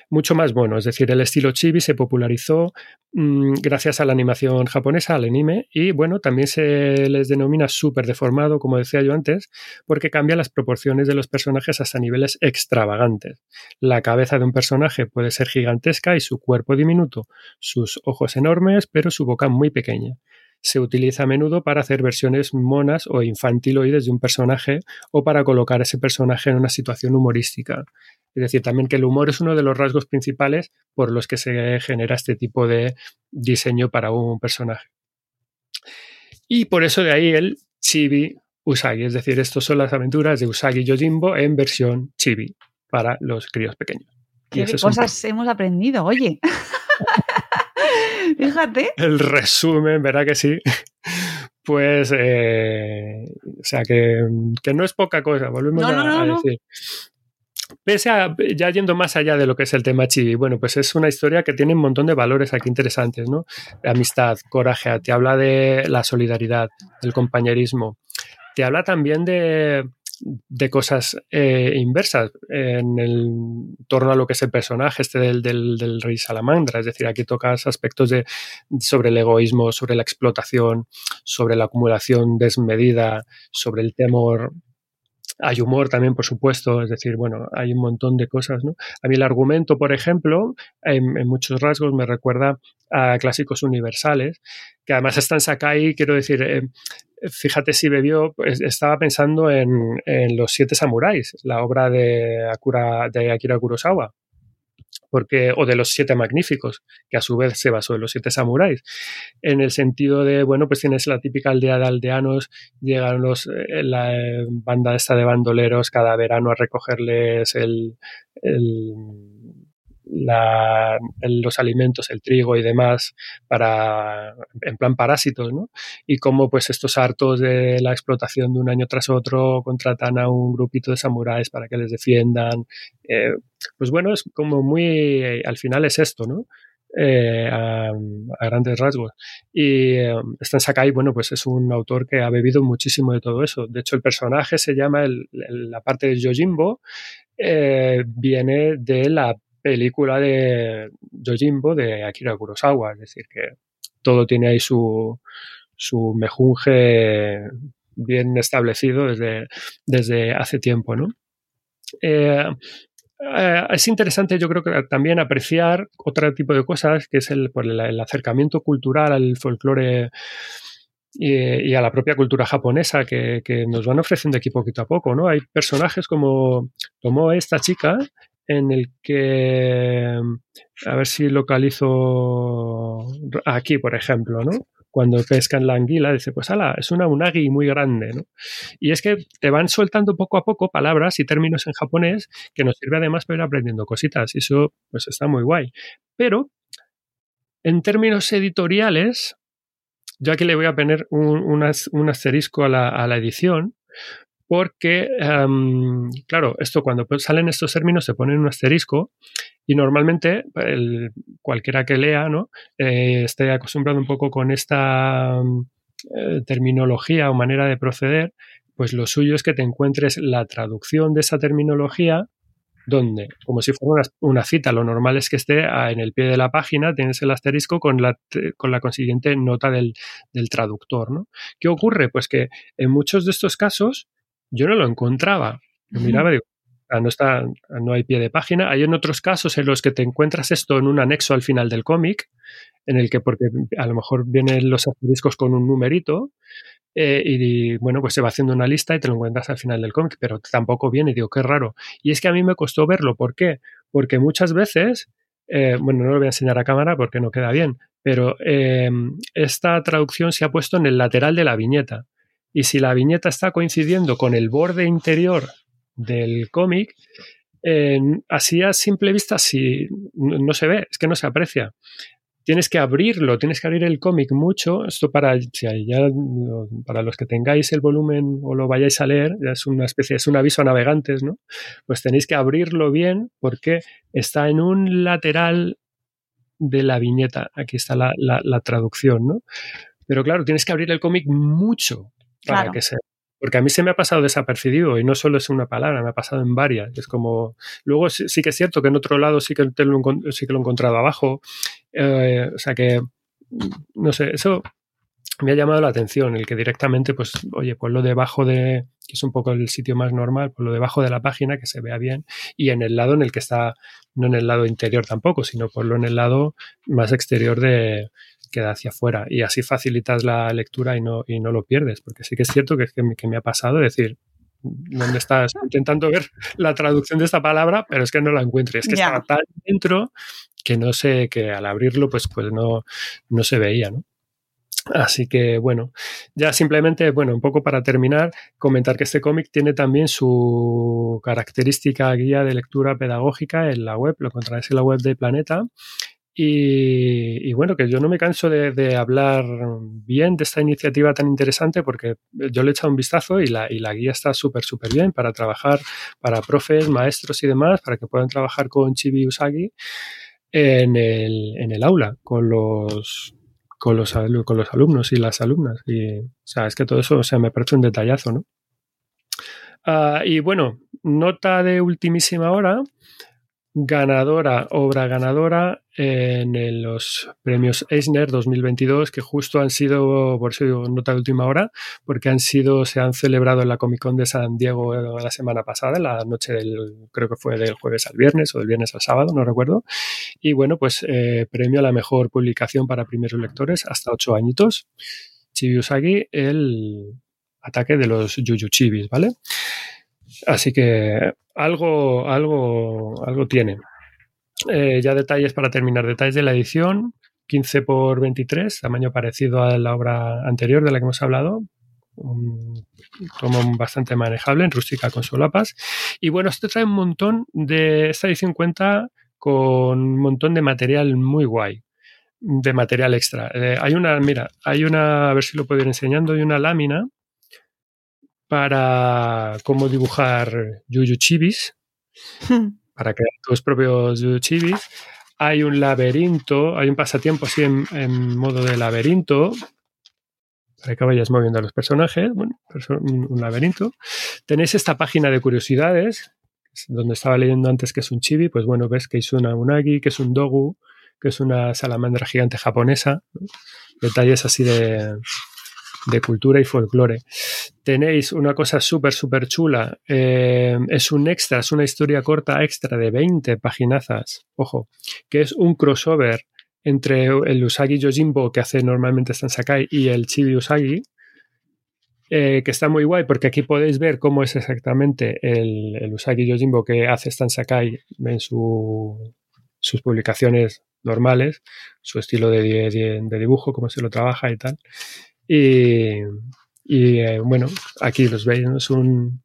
mucho más bueno. Es decir, el estilo chibi se popularizó mmm, gracias a la animación japonesa, al anime, y bueno, también se les denomina súper deformado, como decía yo antes, porque cambia las proporciones de los personajes hasta niveles extravagantes. La cabeza de un personaje puede ser gigantesca y su cuerpo diminuto, sus ojos enormes, pero su boca muy pequeña se utiliza a menudo para hacer versiones monas o infantiloides de un personaje o para colocar ese personaje en una situación humorística. Es decir, también que el humor es uno de los rasgos principales por los que se genera este tipo de diseño para un personaje. Y por eso de ahí el chibi Usagi, es decir, estas son las aventuras de Usagi Yojimbo en versión chibi para los críos pequeños. ¿Qué cosas hemos aprendido? Oye. Fíjate. El resumen, ¿verdad que sí? Pues, eh, o sea, que, que, no es poca cosa, volvemos no, no, no, a, decir. Pese a, ya yendo más allá de lo que es el tema chibi, bueno, pues es una historia que tiene un montón de valores aquí interesantes, ¿no? Amistad, coraje, te habla de la solidaridad, del compañerismo, te habla también de, de cosas eh, inversas en el torno a lo que es el personaje este del, del, del, rey salamandra. Es decir, aquí tocas aspectos de, sobre el egoísmo, sobre la explotación, sobre la acumulación desmedida, sobre el temor. Hay humor también, por supuesto, es decir, bueno, hay un montón de cosas, ¿no? A mí el argumento, por ejemplo, en, en muchos rasgos me recuerda a clásicos universales, que además están Sakai, quiero decir, eh, fíjate si bebió, pues estaba pensando en, Los Siete Samuráis, la obra de, Akira, de Akira Kurosawa. Porque, o de los siete magníficos, que a su vez se basó en los siete samuráis, en el sentido de, bueno, pues tienes la típica aldea de aldeanos, llegan los, eh, la banda esta de bandoleros cada verano a recogerles el, el los alimentos, el trigo y demás, para, en plan parásitos, ¿no? Y cómo pues estos hartos de la explotación de un año tras otro contratan a un grupito de samuráis para que les defiendan. Eh, pues bueno, es como muy, al final es esto, ¿no? Eh, a, grandes rasgos. Y eh, Stan Sakai, bueno, pues es un autor que ha bebido muchísimo de todo eso. De hecho, el personaje se llama, la parte de Yojimbo, viene de la película de Yojimbo de Akira Kurosawa, es decir, que todo tiene ahí su, su mejunje bien establecido desde, desde hace tiempo, ¿no? Eh, eh, es interesante, yo creo que también apreciar otro tipo de cosas, que es el, el acercamiento cultural al folclore y, a la propia cultura japonesa que, nos van ofreciendo aquí poquito a poco, ¿no? Hay personajes como tomó esta chica en el que a ver si localizo aquí, por ejemplo, ¿no? Cuando pescan la anguila, dice, pues ala, es una unagi muy grande, ¿no? Y es que te van soltando poco a poco palabras y términos en japonés que nos sirve además para ir aprendiendo cositas y eso pues está muy guay. Pero en términos editoriales, yo aquí le voy a poner un, asterisco a la, edición, porque, em, claro, esto cuando salen estos términos se ponen un asterisco y normalmente cualquiera que lea, ¿no? Eh, esté acostumbrado un poco con esta eh, terminología o manera de proceder, pues lo suyo es que te encuentres la traducción de esa terminología donde, como si fuera una, cita, lo normal es que esté en el pie de la página, tienes el asterisco con la, con la consiguiente nota del, traductor. ¿no? ¿Qué ocurre? Pues que en muchos de estos casos yo no lo encontraba. Lo miraba y digo, ah, no, está, no hay pie de página. Hay en otros casos en los que te encuentras esto en un anexo al final del cómic, en el que porque a lo mejor vienen los asteriscos con un numerito, eh, y bueno, pues se va haciendo una lista y te lo encuentras al final del cómic, pero tampoco viene, digo, qué raro. Y es que a mí me costó verlo, ¿por qué? Porque muchas veces, eh, bueno, no lo voy a enseñar a cámara porque no queda bien, pero em, esta traducción se ha puesto en el lateral de la viñeta. Y si la viñeta está coincidiendo con el borde interior del cómic, así a simple vista si no se ve, es que no se aprecia tienes que abrirlo, tienes que abrir el cómic mucho. Esto para, para los que tengáis el volumen o lo vayáis a leer, ya es una especie, es un aviso a navegantes, ¿no? Pues tenéis que abrirlo bien porque está en un lateral de la viñeta. Aquí está la, la, traducción, ¿no? Pero claro, tienes que abrir el cómic mucho para que se porque a mí se me ha pasado desapercibido y no solo es una palabra, me ha pasado en varias. Es como. Luego sí, que es cierto que en otro lado sí que, lo, sí que lo he encontrado abajo. Eh, o sea que. No sé, eso me ha llamado la atención, el que directamente, pues, oye, ponlo debajo de, que es un poco el sitio más normal, ponlo debajo de la página, que se vea bien, y en el lado en el que está, no en el lado interior tampoco, sino ponlo en el lado más exterior de, queda hacia afuera y así facilitas la lectura y no, y no lo pierdes, porque sí que es cierto que, que, me ha pasado decir, ¿dónde estás? Intentando ver la traducción de esta palabra, pero es que no la encuentro. Es que estaba tan dentro que no sé, que al abrirlo pues, pues no, no se veía, ¿no? Así que bueno, ya simplemente, bueno, un poco para terminar, comentar que este cómic tiene también su característica guía de lectura pedagógica en la web, lo encontraréis en la web de Planeta y, bueno, que yo no me canso de, hablar bien de esta iniciativa tan interesante porque yo le he echado un vistazo y la, y la guía está súper, súper bien para trabajar para profes, maestros y demás, para que puedan trabajar con Chibi Usagi en el, en el aula, con los, con los, con los alumnos y las alumnas. Y, o sea, es que todo eso o me parece un detallazo, ¿no? Ah, y bueno, nota de ultimísima hora ganadora, obra ganadora en los premios Eisner 2022, que justo han sido, por eso digo nota de última hora, porque han sido, se han celebrado en la Comic Con de San Diego la semana pasada, la noche del, creo que fue del jueves al viernes o del viernes al sábado, no recuerdo. Y bueno, pues eh, premio a la mejor publicación para primeros lectores hasta ocho añitos. Chibi Usagi, el ataque de los Yuyuchibis, ¿vale? Así que algo, algo, algo tiene. Eh, ya detalles para terminar, detalles de la edición, 15 por 23, tamaño parecido a la obra anterior de la que hemos hablado. Un tomo bastante manejable, en rústica con solapas. Y bueno, esto trae un montón de. Esta edición cuenta con un montón de material muy guay, de material extra. Eh, hay una, mira, hay una, a ver si lo puedo ir enseñando, hay una lámina para cómo dibujar yuyuchibis, para crear tus propios yuyuchibis. Hay un laberinto, hay un pasatiempo así en, en modo de laberinto, para que vayas moviendo a los personajes, bueno, un, laberinto. Tenéis esta página de curiosidades, donde estaba leyendo antes que es un chibi, pues bueno, ves que es una unagi, que es un dogu, que es una salamandra gigante japonesa, detalles así de, de cultura y folclore. Tenéis una cosa súper, súper chula. Eh, es un extra, es una historia corta extra de 20 paginazas, ojo, que es un crossover entre el Usagi Yojimbo que hace normalmente Stan Sakai y el Chibi Usagi, eh, que está muy guay porque aquí podéis ver cómo es exactamente el, Usagi Yojimbo que hace Stan Sakai en su, sus publicaciones normales, su estilo de, de, dibujo, cómo se lo trabaja y tal. Y, y eh, bueno, aquí los veis, es, un,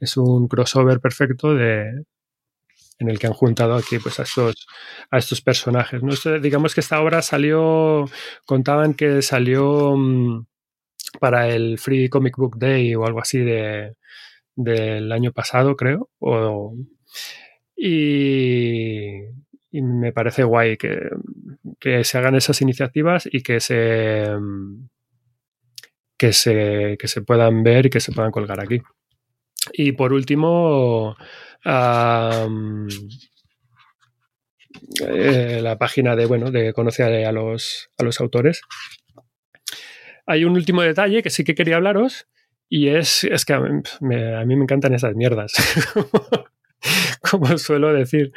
es un crossover perfecto de, en el que han juntado aquí pues a estos, a estos personajes. ¿no? Digamos que esta obra salió, contaban que salió mmm, para el Free Comic Book Day o algo así de, del año pasado, creo. O, y, me parece guay que, que, se hagan esas iniciativas y que se, que se, que se puedan ver y que se puedan colgar aquí. Y por último, eh, la página de, bueno, de conocer a los, a los autores. Hay un último detalle que sí que quería hablaros y es, es que a mí, me, a mí me encantan esas mierdas. como suelo decir.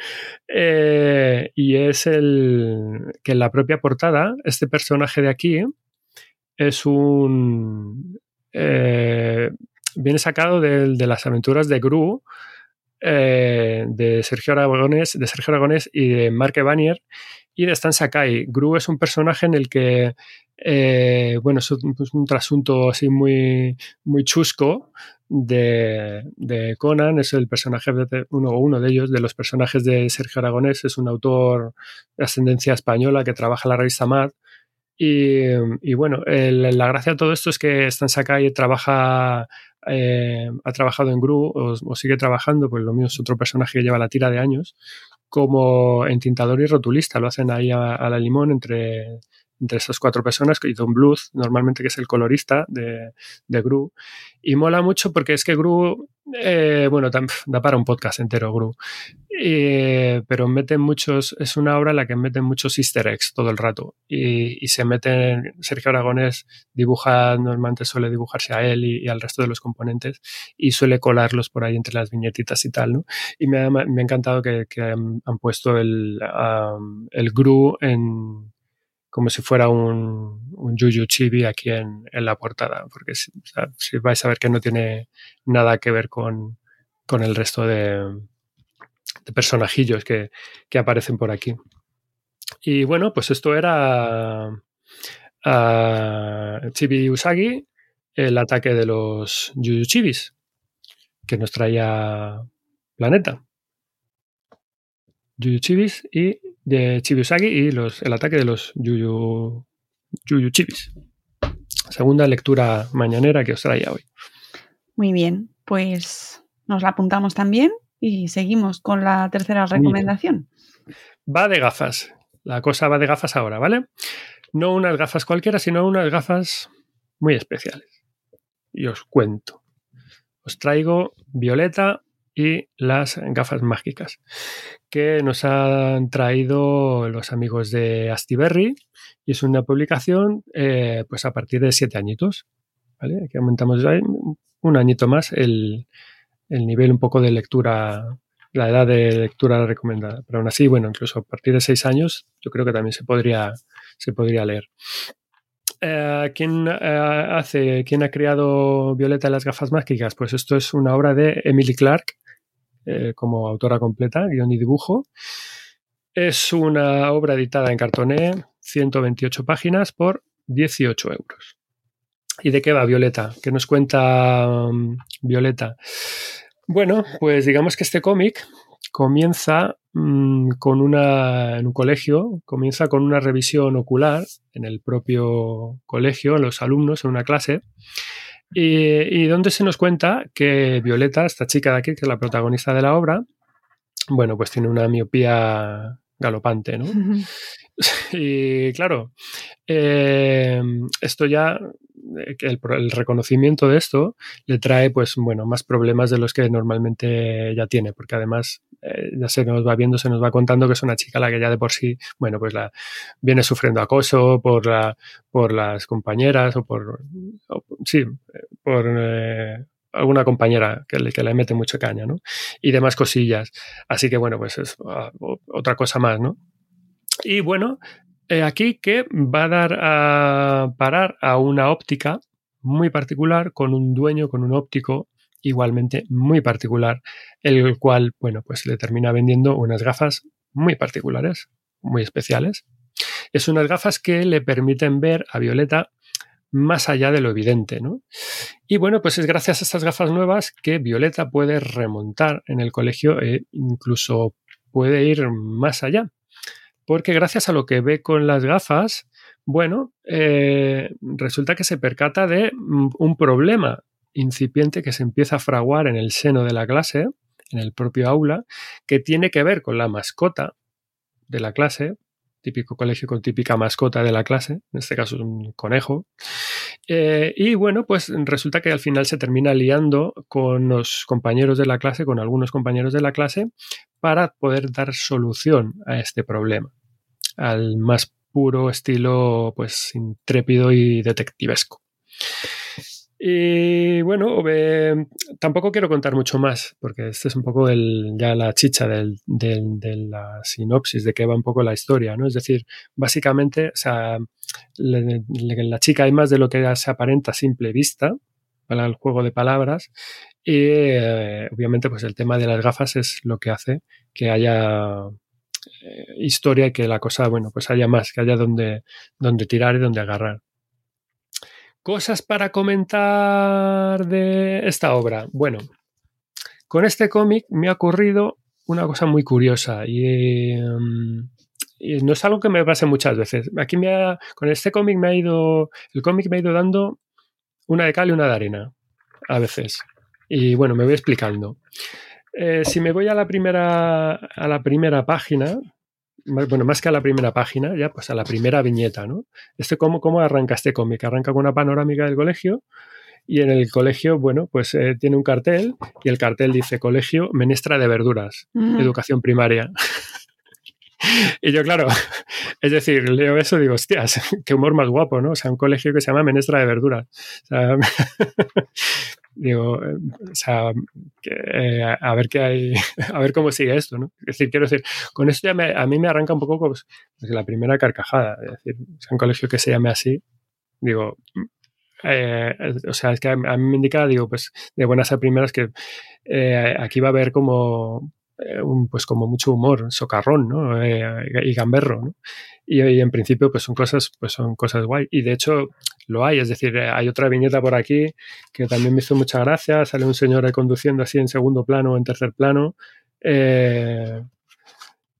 Eh, y es el que en la propia portada, este personaje de aquí es un. Eh, viene sacado de, de, las aventuras de Gru, eh, de Sergio Aragonés, de Sergio Aragonés y de Mark Evanier y de Stan Sakai. Gru es un personaje en el que, eh, bueno, es un, es un, trasunto así muy, muy chusco de, de, Conan, es el personaje de uno, uno de ellos, de los personajes de Sergio Aragonés, es un autor de ascendencia española que trabaja en la revista Mad. Y, bueno, la gracia de todo esto es que Stan Sakai trabaja eh, ha trabajado en Gru o, sigue trabajando, pues lo mío es otro personaje que lleva la tira de años, como entintador y rotulista. Lo hacen ahí a la limón entre, entre esas cuatro personas y Don Bluth, normalmente que es el colorista de, de Gru. Y mola mucho porque es que Gru, eh, bueno, da para un podcast entero Gru, pero meten muchos, es una obra en la que meten muchos easter eggs todo el rato y, y se meten, Sergio Aragonés dibuja, normalmente suele dibujarse a él y, al resto de los componentes y suele colarlos por ahí entre las viñetitas y tal, ¿no? Y me ha, me ha encantado que, han, puesto el, um, el Gru en como si fuera un, un Yuyu Chibi aquí en, en la portada, porque si, vais a ver que no tiene nada que ver con, con el resto de, de personajillos que, que, aparecen por aquí. Y bueno, pues esto era uh, Chibi Usagi, el ataque de los Yuyu Chibis, que nos traía Planeta. Yuyu Chibis y de Chibi Usagi y los, el ataque de los Yuyu, Yuyu Chibis. Segunda lectura mañanera que os traía hoy. Muy bien, pues nos la apuntamos también y seguimos con la tercera recomendación. Va de gafas. La cosa va de gafas ahora, ¿vale? No unas gafas cualquiera, sino unas gafas muy especiales. Y os cuento. Os traigo Violeta y las gafas mágicas que nos han traído los amigos de Astiberri y es una publicación eh, pues a partir de siete añitos. ¿vale? Aquí aumentamos un añito más el, el, nivel un poco de lectura, la edad de lectura recomendada. Pero aún así, bueno, incluso a partir de seis años yo creo que también se podría, se podría leer. Eh, ¿quién, eh, hace, ¿Quién ha creado Violeta y las gafas mágicas? Pues esto es una obra de Emily Clark, eh, como autora completa, guion y dibujo. Es una obra editada en cartoné, 128 páginas por 18 euros. ¿Y de qué va Violeta? ¿Qué nos cuenta um, Violeta? Bueno, pues digamos que este cómic comienza mm, con una, en un colegio, comienza con una revisión ocular en el propio colegio, los alumnos, en una clase, y, y donde se nos cuenta que Violeta, esta chica de aquí, que es la protagonista de la obra, bueno, pues tiene una miopía galopante, ¿no? y claro, eh, esto ya, el, el, reconocimiento de esto le trae, pues, bueno, más problemas de los que normalmente ya tiene, porque además eh, ya se nos va viendo, se nos va contando que es una chica la que ya de por sí, bueno, pues la viene sufriendo acoso por la, por las compañeras o por, sí, por eh, alguna compañera que le, que le, mete mucha caña, ¿no? Y demás cosillas. Así que bueno, pues es uh, otra cosa más, ¿no? Y bueno, aquí que va a dar a parar a una óptica muy particular con un dueño, con un óptico igualmente muy particular, el cual, bueno, pues le termina vendiendo unas gafas muy particulares, muy especiales. Es unas gafas que le permiten ver a Violeta más allá de lo evidente, ¿no? Y bueno, pues es gracias a estas gafas nuevas que Violeta puede remontar en el colegio e incluso puede ir más allá. Porque gracias a lo que ve con las gafas, bueno, eh, resulta que se percata de un problema incipiente que se empieza a fraguar en el seno de la clase, en el propio aula, que tiene que ver con la mascota de la clase, típico colegio con típica mascota de la clase, en este caso un conejo. Eh, y bueno, pues resulta que al final se termina liando con los compañeros de la clase, con algunos compañeros de la clase, para poder dar solución a este problema, al más puro estilo pues intrépido y detectivesco. Y bueno, tampoco quiero contar mucho más, porque este es un poco el, ya la chicha de la sinopsis, de qué va un poco la historia, ¿no? Es decir, básicamente, o sea, la chica hay más de lo que se aparenta a simple vista, para el juego de palabras, y eh, obviamente pues el tema de las gafas es lo que hace que haya eh, historia y que la cosa, bueno, pues haya más, que haya donde, donde tirar y donde agarrar. Cosas para comentar de esta obra. Bueno, con este cómic me ha ocurrido una cosa muy curiosa y, um, y, no es algo que me pase muchas veces. Aquí me ha, con este cómic me ha ido, el cómic me ha ido dando una de cal y una de arena a veces. Y bueno, me voy explicando. Eh, si me voy a la primera a la primera página, bueno, más que a la primera página, ya pues a la primera viñeta, ¿no? Este cómo, cómo arranca este cómic. Arranca con una panorámica del colegio y en el colegio, bueno, pues eh, tiene un cartel y el cartel dice Colegio Menestra de Verduras, uh -huh. Educación Primaria. Y yo, claro, es decir, leo eso y digo, hostias, qué humor más guapo, ¿no? O sea, un colegio que se llama Menestra de Verduras. O sea, digo, o sea, que, eh, a ver qué hay, a ver cómo sigue esto, ¿no? Es decir, quiero decir, con esto ya me, a mí me arranca un poco pues, la primera carcajada, es decir, o sea, un colegio que se llame así, digo, eh, o sea, es que a, mí me indica, digo, pues de buenas a primeras que eh, aquí va a haber como pues como mucho humor, socarrón, ¿no? Eh, y gamberro, ¿no? Y, en principio, pues son cosas, pues son cosas guay. Y de hecho, lo hay, es decir, eh, hay otra viñeta por aquí que también me hizo mucha gracia. Sale un señor ahí conduciendo así en segundo plano o en tercer plano. Eh,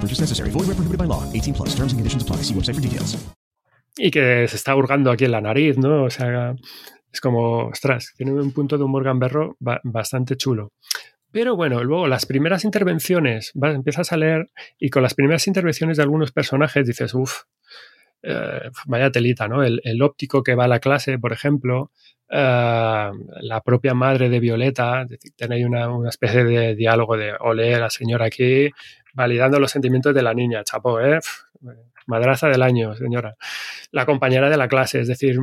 No purchase necessary. Void where prohibited by law. 18 plus. Terms and conditions apply. See website for details. Y que se está hurgando aquí en la nariz, ¿no? O sea, es como, ostras, tiene un punto de humor gamberro bastante chulo. Pero bueno, luego las primeras intervenciones, empiezas a leer y con las primeras intervenciones de algunos personajes dices, uff, eh, vaya telita, ¿no? El, el, óptico que va a la clase, por ejemplo, eh, la propia madre de Violeta, tenéis una, una, especie de diálogo de, ole, la señora aquí, validando los sentimientos de la niña, chapo, ¿eh? Madraza del año, señora. La compañera de la clase, es decir,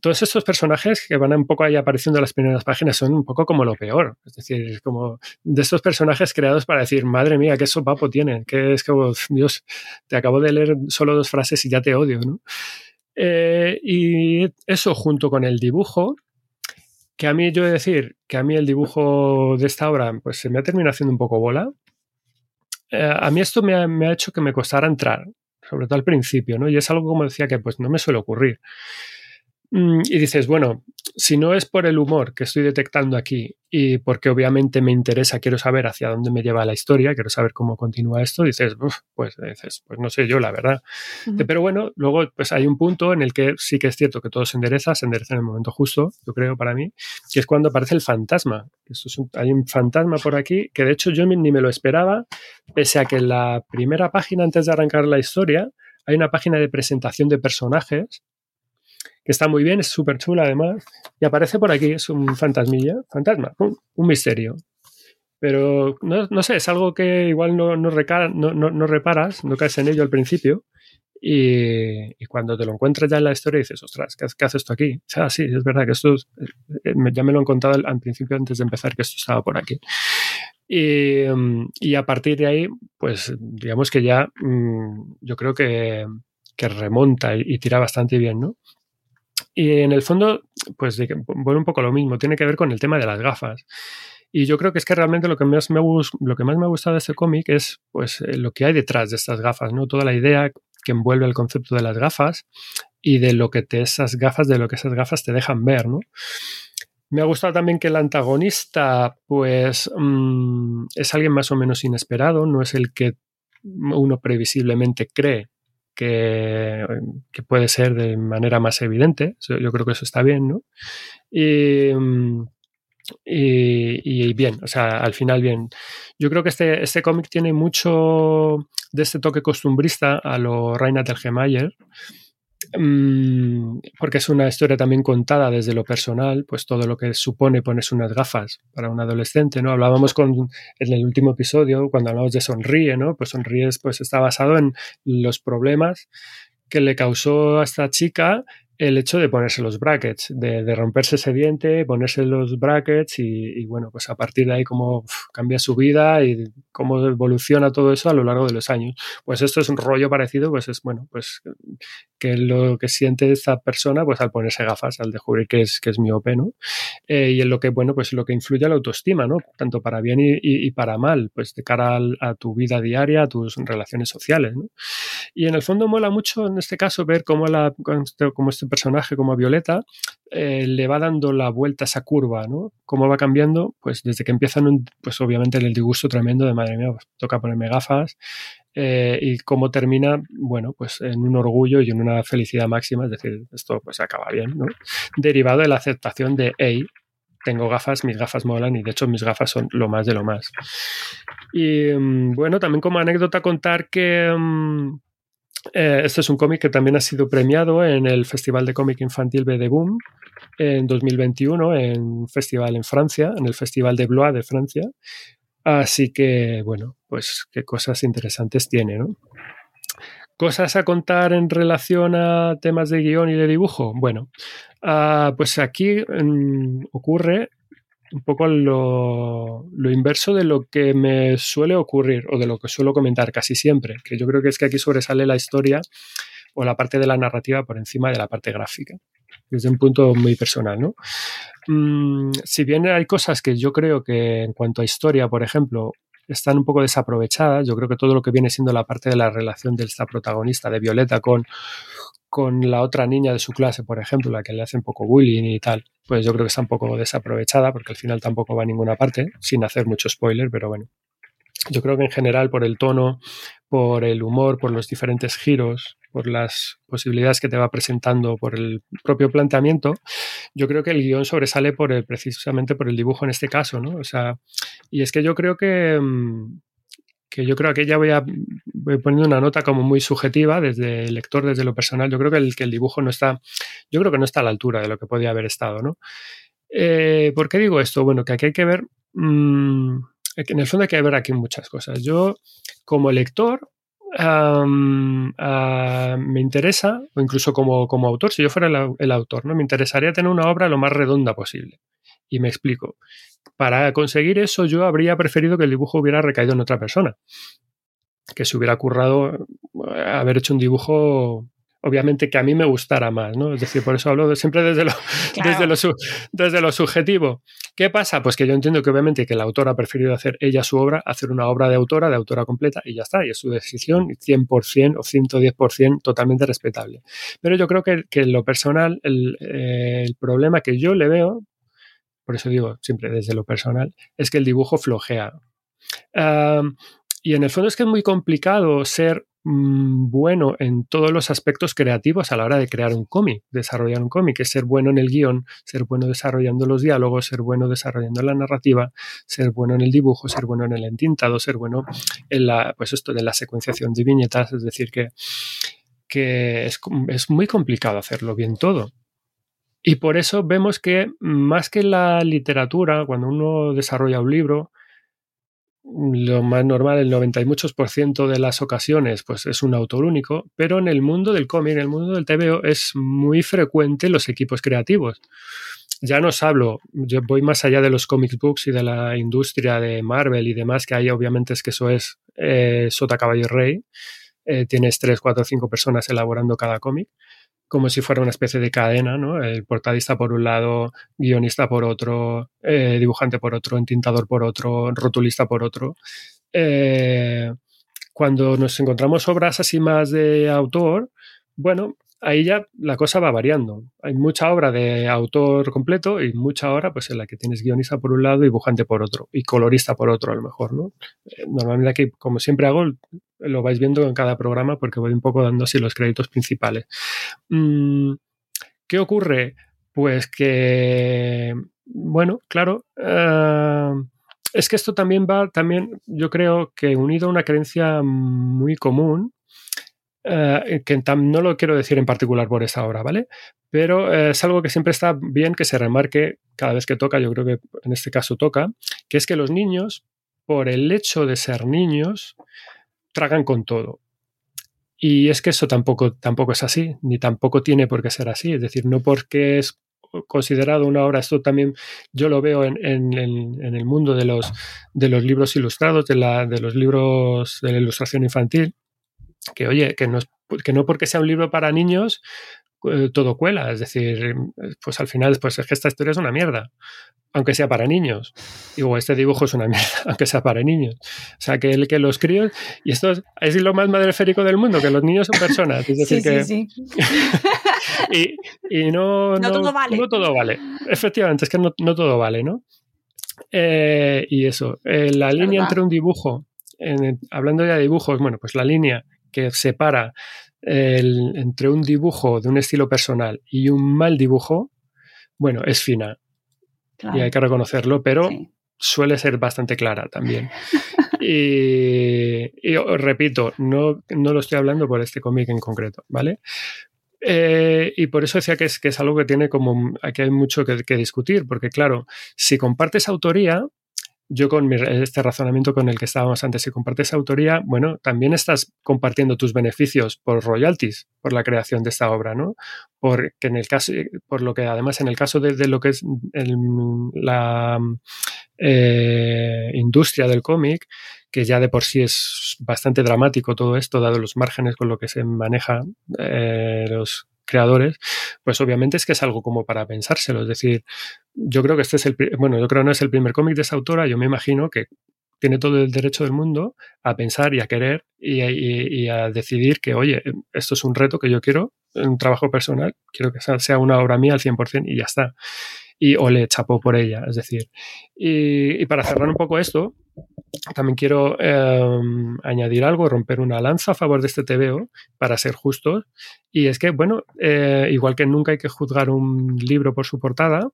todos estos personajes que van un poco ahí apareciendo en las primeras páginas son un poco como lo peor. Es decir, como de estos personajes creados para decir, madre mía, qué sopapo tienen, que es que, Dios, te acabo de leer solo dos frases y ya te odio, ¿no? Eh, y eso junto con el dibujo, que a mí yo he de decir que a mí el dibujo de esta obra pues se me ha terminado haciendo un poco bola. Eh, a mí esto me ha, me ha, hecho que me costara entrar, sobre todo al principio, ¿no? Y es algo como decía que pues no me suele ocurrir. Y dices, bueno, si no es por el humor que estoy detectando aquí y porque obviamente me interesa, quiero saber hacia dónde me lleva la historia, quiero saber cómo continúa esto, dices, pues dices, pues no sé yo, la verdad. Uh -huh. Pero bueno, luego pues hay un punto en el que sí que es cierto que todo se endereza, se endereza en el momento justo, yo creo para mí, que es cuando aparece el fantasma. Esto es un, hay un fantasma por aquí que de hecho yo ni me lo esperaba, pese a que en la primera página antes de arrancar la historia hay una página de presentación de personajes que está muy bien, es súper chula además, y aparece por aquí, es un fantasmilla, fantasma, un, misterio. Pero no, no, sé, es algo que igual no, no, no, reparas, no caes en ello al principio, y, cuando te lo encuentras ya en la historia dices, ostras, ¿qué, qué hace esto aquí? O sea, sí, es verdad que esto es, eh, ya me lo han contado al, principio antes de empezar que esto estaba por aquí. Y, y, a partir de ahí, pues digamos que ya mmm, yo creo que, que remonta y, tira bastante bien, ¿no? Y en el fondo, pues vuelve un poco lo mismo, tiene que ver con el tema de las gafas. Y yo creo que es que realmente lo que más me, lo que más me ha gustado de este cómic es pues, eh, lo que hay detrás de estas gafas, ¿no? Toda la idea que envuelve el concepto de las gafas y de lo que te, esas gafas, de lo que esas gafas te dejan ver, ¿no? Me ha gustado también que el antagonista, pues, mmm, es alguien más o menos inesperado, no es el que uno previsiblemente cree que, puede ser de manera más evidente. Yo creo que eso está bien, ¿no? Y, y, bien, o sea, al final bien. Yo creo que este, este cómic tiene mucho de este toque costumbrista a lo Reinhard Elgemeyer, porque es una historia también contada desde lo personal, pues todo lo que supone ponerse unas gafas para un adolescente, ¿no? Hablábamos con, en el último episodio, cuando hablamos de Sonríe, ¿no? Pues Sonríes pues está basado en los problemas que le causó a esta chica el hecho de ponerse los brackets, de, romperse ese diente, ponerse los brackets y, bueno, pues a partir de ahí cómo cambia su vida y cómo evoluciona todo eso a lo largo de los años. Pues esto es un rollo parecido, pues es bueno, pues que lo que siente esta persona pues al ponerse gafas, al descubrir que es, que es miope, ¿no? Eh, y en lo que, bueno, pues lo que influye a la autoestima, ¿no? Tanto para bien y, y, y para mal, pues de cara al, a tu vida diaria, a tus relaciones sociales, ¿no? Y en el fondo mola mucho en este caso ver cómo, la, cómo este personaje como Violeta eh, le va dando la vuelta a esa curva, ¿no? Cómo va cambiando, pues desde que empiezan, pues obviamente el disgusto tremendo de madre mía, pues, toca ponerme gafas, eh, y cómo termina, bueno, pues en un orgullo y en una felicidad máxima, es decir, esto pues acaba bien, ¿no? Derivado de la aceptación de, hey, tengo gafas, mis gafas molan y de hecho mis gafas son lo más de lo más. Y mm, bueno, también como anécdota contar que um, este es un cómic que también ha sido premiado en el Festival de Cómic Infantil BD Boom en 2021, en un festival en Francia, en el Festival de Blois de Francia. Así que, bueno, pues qué cosas interesantes tiene, ¿no? Cosas a contar en relación a temas de guion y de dibujo. Bueno, uh, pues aquí um, ocurre un poco lo, lo, inverso de lo que me suele ocurrir o de lo que suelo comentar casi siempre, que yo creo que es que aquí sobresale la historia o la parte de la narrativa por encima de la parte gráfica, desde un punto muy personal, ¿no? Mm, si bien hay cosas que yo creo que en cuanto a historia, por ejemplo, están un poco desaprovechadas, yo creo que todo lo que viene siendo la parte de la relación de esta protagonista, de Violeta, con, con la otra niña de su clase, por ejemplo, la que le hace un poco bullying y tal, pues yo creo que está un poco desaprovechada porque al final tampoco va a ninguna parte, sin hacer mucho spoiler, pero bueno. Yo creo que en general por el tono, por el humor, por los diferentes giros, por las posibilidades que te va presentando, por el propio planteamiento, yo creo que el guion sobresale por el, precisamente por el dibujo en este caso, ¿no? O sea, y es que yo creo que, mm, que yo creo que ya voy, a, voy poniendo una nota como muy subjetiva desde el lector, desde lo personal. Yo creo que el, que el dibujo no está, yo creo que no está a la altura de lo que podía haber estado, ¿no? Eh, ¿Por qué digo esto? Bueno, que aquí hay que ver, mmm, en el fondo hay que ver aquí muchas cosas. Yo, como lector, uh, me interesa, o incluso como, como, autor, si yo fuera el, el autor, ¿no? me interesaría tener una obra lo más redonda posible. Y me explico. Para conseguir eso, yo habría preferido que el dibujo hubiera recaído en otra persona. Que se hubiera currado haber hecho un dibujo obviamente que a mí me gustara más, ¿no? Es decir, por eso hablo de, siempre desde lo, claro. desde, lo, desde lo subjetivo. ¿Qué pasa? Pues que yo entiendo que obviamente que la autora ha preferido hacer ella su obra, hacer una obra de autora, de autora completa, y ya está, y es su decisión 100% o 110% totalmente respetable. Pero yo creo que, que en lo personal, el, eh, el problema que yo le veo, por eso digo siempre desde lo personal, es que el dibujo flojea. Um, y en el fondo es que es muy complicado ser mmm, bueno en todos los aspectos creativos a la hora de crear un cómic, desarrollar un cómic, es ser bueno en el guion, ser bueno desarrollando los diálogos, ser bueno desarrollando la narrativa, ser bueno en el dibujo, ser bueno en el entintado, ser bueno en la, pues esto de la secuenciación de viñetas, es decir, que, que es, es muy complicado hacerlo bien todo. Y por eso vemos que más que la literatura, cuando uno desarrolla un libro, lo más normal, el 90 y muchos por ciento de las ocasiones, pues es un autor único, pero en el mundo del cómic, en el mundo del TVO, es muy frecuente los equipos creativos. Ya no os hablo, yo voy más allá de los comic books y de la industria de Marvel y demás, que hay obviamente es que eso es eh, Sota Caballo Rey, eh, tienes tres, cuatro, cinco personas elaborando cada cómic como si fuera una especie de cadena, ¿no? El portadista por un lado, guionista por otro, eh, dibujante por otro, entintador por otro, rotulista por otro. Eh, cuando nos encontramos obras así más de autor, bueno, ahí ya la cosa va variando. Hay mucha obra de autor completo y mucha obra pues en la que tienes guionista por un lado dibujante por otro y colorista por otro a lo mejor, ¿no? Eh, normalmente como siempre hago, lo vais viendo en cada programa porque voy un poco dando así los créditos principales. Mm, ¿Qué ocurre? Pues que, bueno, claro, uh, es que esto también va, también yo creo que unido a una creencia muy común, Uh, que no lo quiero decir en particular por esa obra, ¿vale? Pero uh, es algo que siempre está bien que se remarque cada vez que toca, yo creo que en este caso toca, que es que los niños, por el hecho de ser niños, tragan con todo. Y es que eso tampoco, tampoco es así, ni tampoco tiene por qué ser así. Es decir, no porque es considerado una obra, esto también yo lo veo en, en, el mundo de los, de los libros ilustrados, de, la, de los libros de la ilustración infantil, que oye, que no, que no porque sea un libro para niños eh, todo cuela, es decir, pues al final pues es que esta historia es una mierda, aunque sea para niños. Digo, este dibujo es una mierda, aunque sea para niños. O sea, que, el, que los críos, y esto es, es lo más madreférico del mundo, que los niños son personas. Es decir, sí, que... sí, sí. y, y no, no, no, todo vale. No todo vale. Efectivamente, es que no, no todo vale, ¿no? Eh, y eso, eh, la línea entre un dibujo, en, hablando ya de dibujos, bueno, pues la línea que separa el, entre un dibujo de un estilo personal y un mal dibujo, bueno, es fina. Claro. Y hay que reconocerlo, pero sí. suele ser bastante clara también. y, y, repito, no, no lo estoy hablando por este cómic en concreto, ¿vale? Eh, y por eso decía que es, que es algo que tiene como, aquí hay mucho que, que discutir, porque claro, si compartes autoría, yo con mi, este razonamiento con el que estábamos antes, si compartes autoría, bueno, también estás compartiendo tus beneficios por royalties, por la creación de esta obra, ¿no? Porque en el caso, por lo que además en el caso de, lo que es la eh, industria del cómic, que ya de por sí es bastante dramático todo esto, dado los márgenes con lo que se maneja eh, los creadores, pues obviamente es que es algo como para pensárselo. Es decir, yo creo que este es el, bueno, yo creo que no es el primer cómic de esa autora, yo me imagino que tiene todo el derecho del mundo a pensar y a querer y a, decidir que, oye, esto es un reto que yo quiero, un trabajo personal, quiero que sea una obra mía al 100% y ya está. Y o le chapó por ella, es decir. Y para cerrar un poco esto, también quiero eh, añadir algo, romper una lanza a favor de este TVO, para ser justos. Y es que, bueno, eh, igual que nunca hay que juzgar un libro por su portada,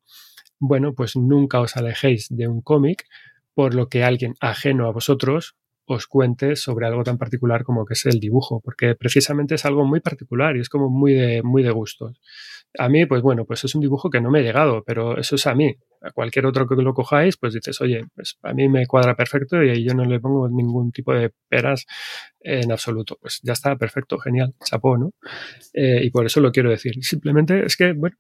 bueno, pues nunca os alejéis de un cómic por lo que alguien ajeno a vosotros os cuente sobre algo tan particular como que es el dibujo, porque precisamente es algo muy particular y es como muy de, muy de gustos. A mí, pues bueno, pues es un dibujo que no me ha llegado, pero eso es a mí. A cualquier otro que lo cojáis, pues dices, oye, pues a mí me cuadra perfecto y yo no le pongo ningún tipo de peras en absoluto. Pues ya está, perfecto, genial, chapó, ¿no? Eh, y por eso lo quiero decir. Simplemente es que, bueno,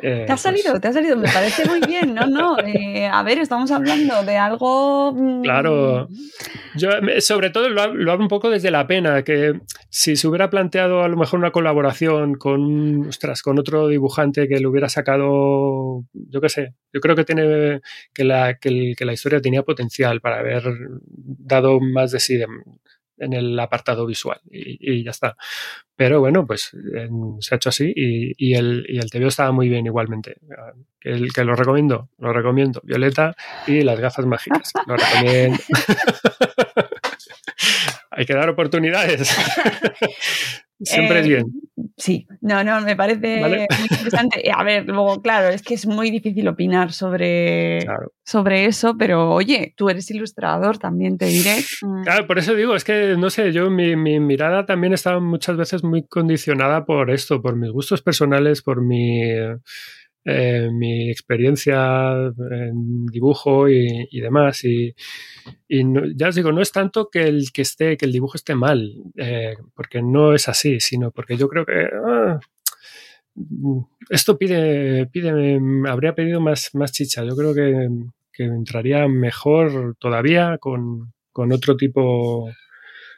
eh, Te ha salido, te ha salido, me parece muy bien, ¿no? No, eh, a ver, estamos hablando de algo... mm, Claro. Yo, sobre todo, lo, lo hablo un poco desde la pena, que si se hubiera planteado a lo mejor una colaboración con, ostras, con otro dibujante que le hubiera sacado, yo qué sé, yo creo que tiene que la, que, que la historia tenía potencial para haber dado más de sí de- en el apartado visual y, y ya está. Pero bueno, pues en- se ha hecho así y, y el, y el TVO estaba muy bien igualmente. Que, el, que lo recomiendo, lo recomiendo. Violeta y las gafas mágicas. Lo recomiendo. Hay que dar oportunidades. Siempre es Eh, bien. Sí, no, no, me parece Vale. muy interesante. A ver, luego, claro, es que es muy difícil opinar sobre, sobre eso, pero oye, tú eres ilustrador, también te diré. Mm, Claro, por eso digo, es que no sé, yo mi, mi mirada también está muchas veces muy condicionada por esto, por mis gustos personales, por mi, eh, mi experiencia en dibujo y, demás. Y, ya os digo, no es tanto que el que esté, que el dibujo esté mal, eh, porque no es así, sino porque yo creo que ah, esto pide, pide, habría pedido más, más chicha. Yo creo que, que entraría mejor todavía con, con otro tipo,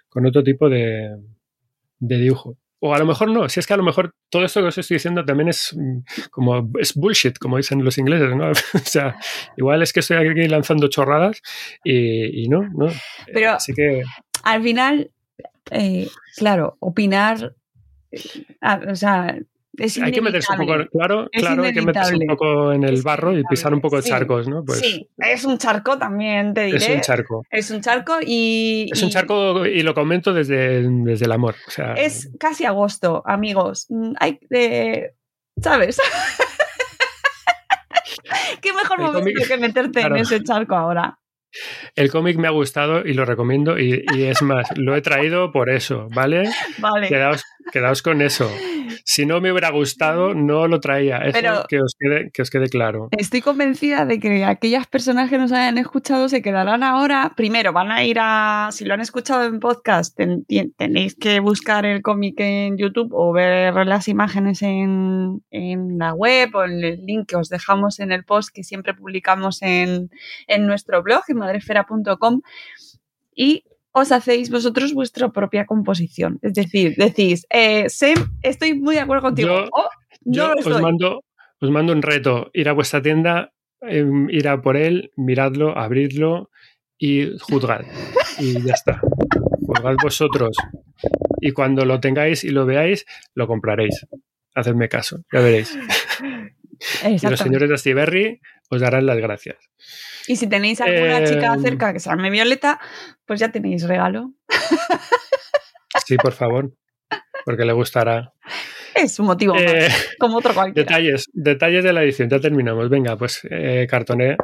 con otro tipo de, de dibujo. O a lo mejor no, si es que a lo mejor todo esto que os estoy diciendo también es mm, como es bullshit, como dicen los ingleses, ¿no? o sea, igual es que estoy aquí lanzando chorradas y, y no, no. Pero Así que al final, eh, claro, opinar, eh, o sea, es hay que meterse un poco, claro, Es claro, hay que meterse un poco en el barro y pisar un poco de Sí, charcos, ¿no? Pues sí, es un charco también, te diré. es un charco. Es un charco y, Es un charco y lo comento desde, desde el amor. O sea, es casi agosto, amigos. Mm, Hay, eh, ¿sabes? Qué mejor momento que meterte claro. en ese charco ahora. El cómic me ha gustado y lo recomiendo y, y es más, lo he traído por eso, ¿vale? Vale. Quedaos, quedaos con eso. Si no me hubiera gustado, no lo traía. Eso Pero- que, os quede, que os quede claro. Estoy convencida de que aquellas personas que nos hayan escuchado se quedarán ahora. Primero, van a ir a. Si lo han escuchado en podcast, ten- ten- tenéis que buscar el cómic en YouTube o ver las imágenes en, en la web o en el link que os dejamos en el post que siempre publicamos en, en nuestro blog, en madresfera.com. Y os hacéis vosotros vuestra propia composición. Es decir, decís, eh, Sem, estoy muy de acuerdo contigo. Yo- o no Yo lo os mando, os mando un reto, ir a vuestra tienda, em, ir a por él, miradlo, abridlo y juzgad. Y ya está. Juzgad vosotros. Y cuando lo tengáis y lo veáis, lo compraréis. Hacedme caso, ya veréis. Y los señores de Astiberri os darán las gracias. Y si tenéis alguna Eh, chica cerca que se llame Violeta, pues ya tenéis regalo. Sí, por favor, porque le gustará. Es un motivo más, Eh, como otro cualquiera. Detalles, detalles de la edición, ya terminamos. Venga, pues eh, cartoné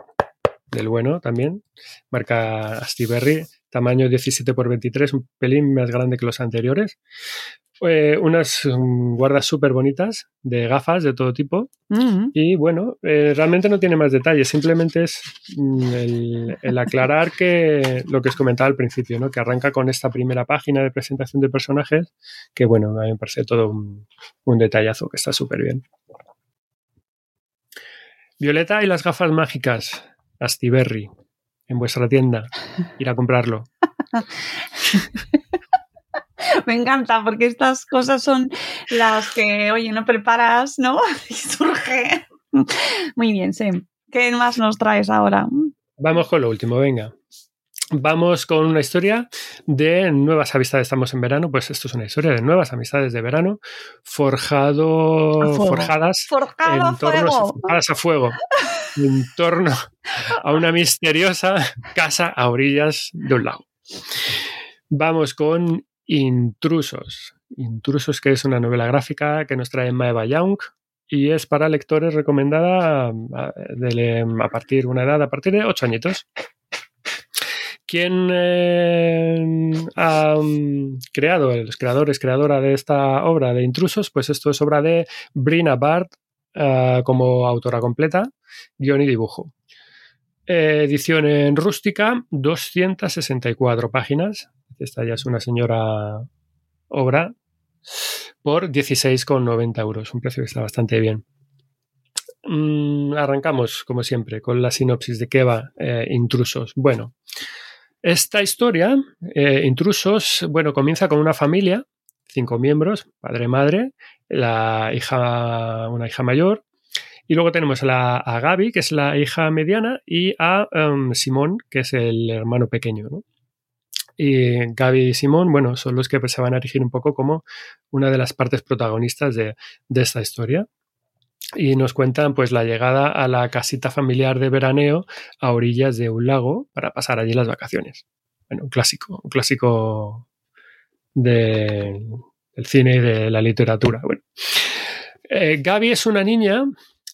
del bueno también, marca Astiberri, tamaño 17 x 23, un pelín más grande que los anteriores. Eh, unas mm, guardas súper bonitas de gafas de todo tipo. Mm. Y bueno, eh, realmente no tiene más detalles, simplemente es mm, el, el aclarar que lo que os comentaba al principio, ¿no? que arranca con esta primera página de presentación de personajes, que bueno, a mí me parece todo un, un detallazo, que está súper bien. Violeta y las gafas mágicas, Astiberri, en vuestra tienda, ir a comprarlo. Me encanta porque estas cosas son las que, oye, no preparas, ¿no? Y surge. Muy bien, Sem. ¿Qué más nos traes ahora? Vamos con lo último, venga. Vamos con una historia de nuevas amistades. Estamos en verano, pues esto es una historia de nuevas amistades de verano, forjado, forjadas Forjado fuego. forjadas a fuego. en torno a una misteriosa casa a orillas de un lago. Vamos con Intrusos. Intrusos, que es una novela gráfica que nos trae Maeva Young y es para lectores recomendada a, de, partir una edad a partir de 8 añitos. ¿Quién eh, ha um, creado, los creadores, creadora de esta obra de Intrusos? Pues esto es obra de Brina Bard uh, como autora completa, guion y dibujo. Eh, edición en rústica, 264 páginas. Esta ya es una señora obra por 16,90 euros, un precio que está bastante bien. Mm, arrancamos, como siempre, con la sinopsis de qué va eh, Intrusos. Bueno, esta historia, eh, Intrusos, bueno, comienza con una familia, cinco miembros, padre, madre, la hija, una hija mayor, y luego tenemos a, la, a Gaby, que es la hija mediana, y a um, Simón, que es el hermano pequeño. ¿no? Y Gaby y Simón, bueno, son los que se van a erigir un poco como una de las partes protagonistas de, esta historia y nos cuentan pues la llegada a la casita familiar de veraneo a orillas de un lago para pasar allí las vacaciones. Bueno, un clásico, un clásico de, del cine y de la literatura. Bueno. Eh, Gaby es una niña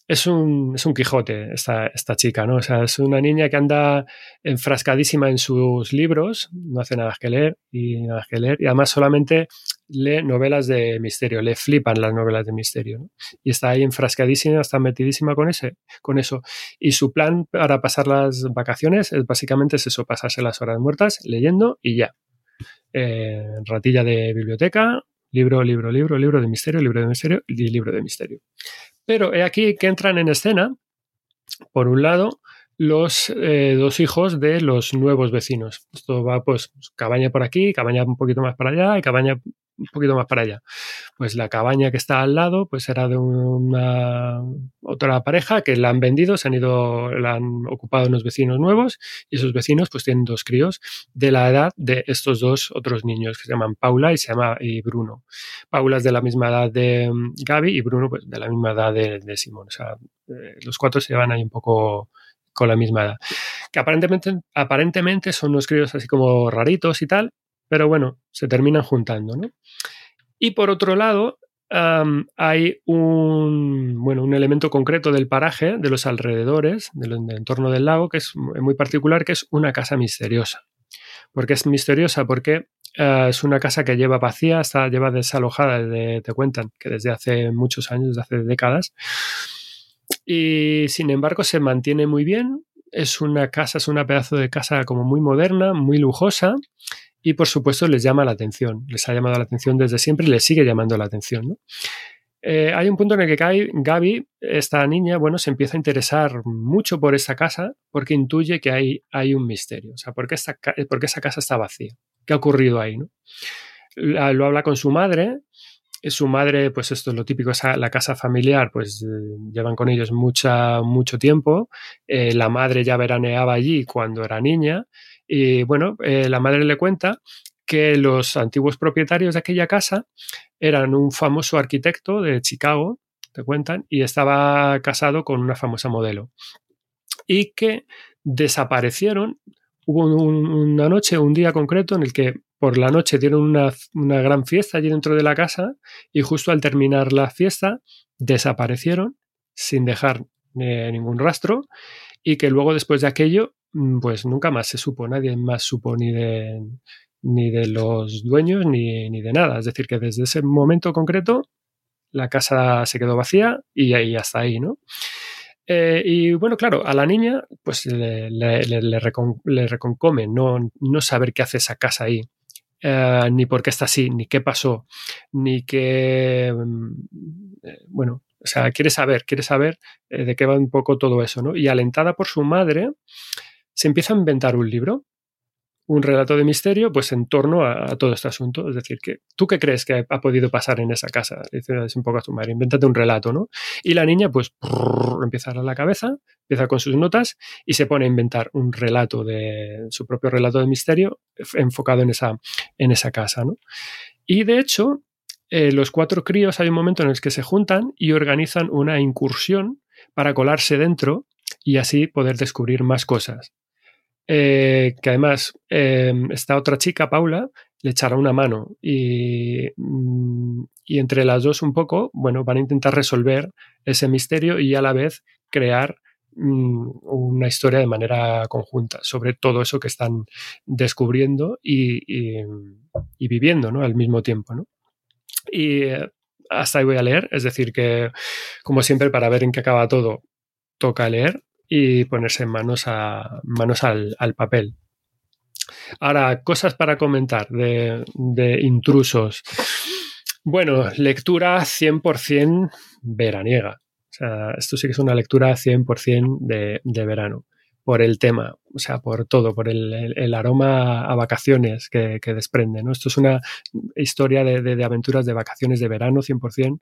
es un, es un Quijote esta, esta, chica, ¿no? O sea, es una niña que anda enfrascadísima en sus libros, no hace nada que leer y nada que leer, y además solamente lee novelas de misterio, le flipan las novelas de misterio, ¿no? Y está ahí enfrascadísima, está metidísima con, ese, con eso. Y su plan para pasar las vacaciones es básicamente es eso, pasarse las horas muertas leyendo y ya. Eh, ratilla de biblioteca, libro, libro, libro, libro de misterio, libro de misterio y libro de misterio. Pero he aquí que entran en escena, por un lado, los eh, dos hijos de los nuevos vecinos. Esto va pues cabaña por aquí, cabaña un poquito más para allá y cabaña un poquito más para allá. Pues la cabaña que está al lado pues era de una otra pareja que la han vendido, se han ido, la han ocupado unos vecinos nuevos y esos vecinos pues tienen dos críos de la edad de estos dos otros niños que se llaman Paula y se llama y Bruno. Paula es de la misma edad de mm, Gaby y Bruno pues de la misma edad de, Simón. O sea, eh, los cuatro se van ahí un poco con la misma edad. Que aparentemente, aparentemente son unos críos así como raritos y tal, pero bueno, se terminan juntando, ¿no? Y por otro lado, hay un, bueno, un elemento concreto del paraje, de los alrededores, del, entorno del lago, que es muy particular, que es una casa misteriosa. ¿Por qué es misteriosa? Porque uh, es una casa que lleva vacía, está, lleva desalojada, de, te cuentan, que desde hace muchos años, desde hace décadas. Y sin embargo se mantiene muy bien. Es una casa, es una pedazo de casa como muy moderna, muy lujosa y por supuesto les llama la atención. Les ha llamado la atención desde siempre y les sigue llamando la atención. ¿no? Eh, hay un punto en el que Gaby, esta niña, bueno, se empieza a interesar mucho por esta casa porque intuye que hay, hay un misterio. O sea, ¿por qué, esta, ¿por qué esa casa está vacía? ¿Qué ha ocurrido ahí? ¿no? Lo habla con su madre su madre, pues esto es lo típico, es la casa familiar, pues eh, llevan con ellos mucha, mucho tiempo. Eh, la madre ya veraneaba allí cuando era niña. Y bueno, eh, la madre le cuenta que los antiguos propietarios de aquella casa eran un famoso arquitecto de Chicago, te cuentan, y estaba casado con una famosa modelo. Y que desaparecieron. Hubo un, una noche, un día concreto en el que por la noche dieron una, una, gran fiesta allí dentro de la casa y justo al terminar la fiesta desaparecieron sin dejar eh, ningún rastro y que luego después de aquello pues nunca más se supo, nadie más supo ni de, ni de los dueños ni, ni de nada. Es decir, que desde ese momento concreto la casa se quedó vacía y ahí hasta ahí, ¿no? Eh, y bueno, claro, a la niña pues le, le, le, le, recon, le reconcome no, no saber qué hace esa casa ahí. Uh, ni por qué está así, ni qué pasó, ni qué. Mm, eh, bueno, o sea, quiere saber, quiere saber eh, de qué va un poco todo eso, ¿no? Y alentada por su madre, se empieza a inventar un libro un relato de misterio pues en torno a, todo este asunto. Es decir, que ¿tú qué crees que ha podido pasar en esa casa? Dices un poco a tu madre, invéntate un relato, ¿no? Y la niña pues empieza a la cabeza, empieza con sus notas y se pone a inventar un relato de su propio relato de misterio enfocado en esa, en esa casa, ¿no? Y de hecho, eh, los cuatro críos hay un momento en el que se juntan y organizan una incursión para colarse dentro y así poder descubrir más cosas. Eh, que además eh, esta otra chica, Paula, le echará una mano y, mm, y entre las dos un poco, bueno, van a intentar resolver ese misterio y a la vez crear mm, una historia de manera conjunta sobre todo eso que están descubriendo y, y- y viviendo ¿no? al mismo tiempo. ¿no? Y eh, hasta ahí voy a leer, es decir, que como siempre para ver en qué acaba todo, toca leer y ponerse manos, a, manos al, papel. Ahora, cosas para comentar de, intrusos. Bueno, lectura 100% veraniega. O sea, esto sí que es una lectura 100% de, de verano. Por el tema, o sea, por todo, por el, aroma a vacaciones que, desprende. ¿no? Esto es una historia de, de- de aventuras de vacaciones de verano 100%,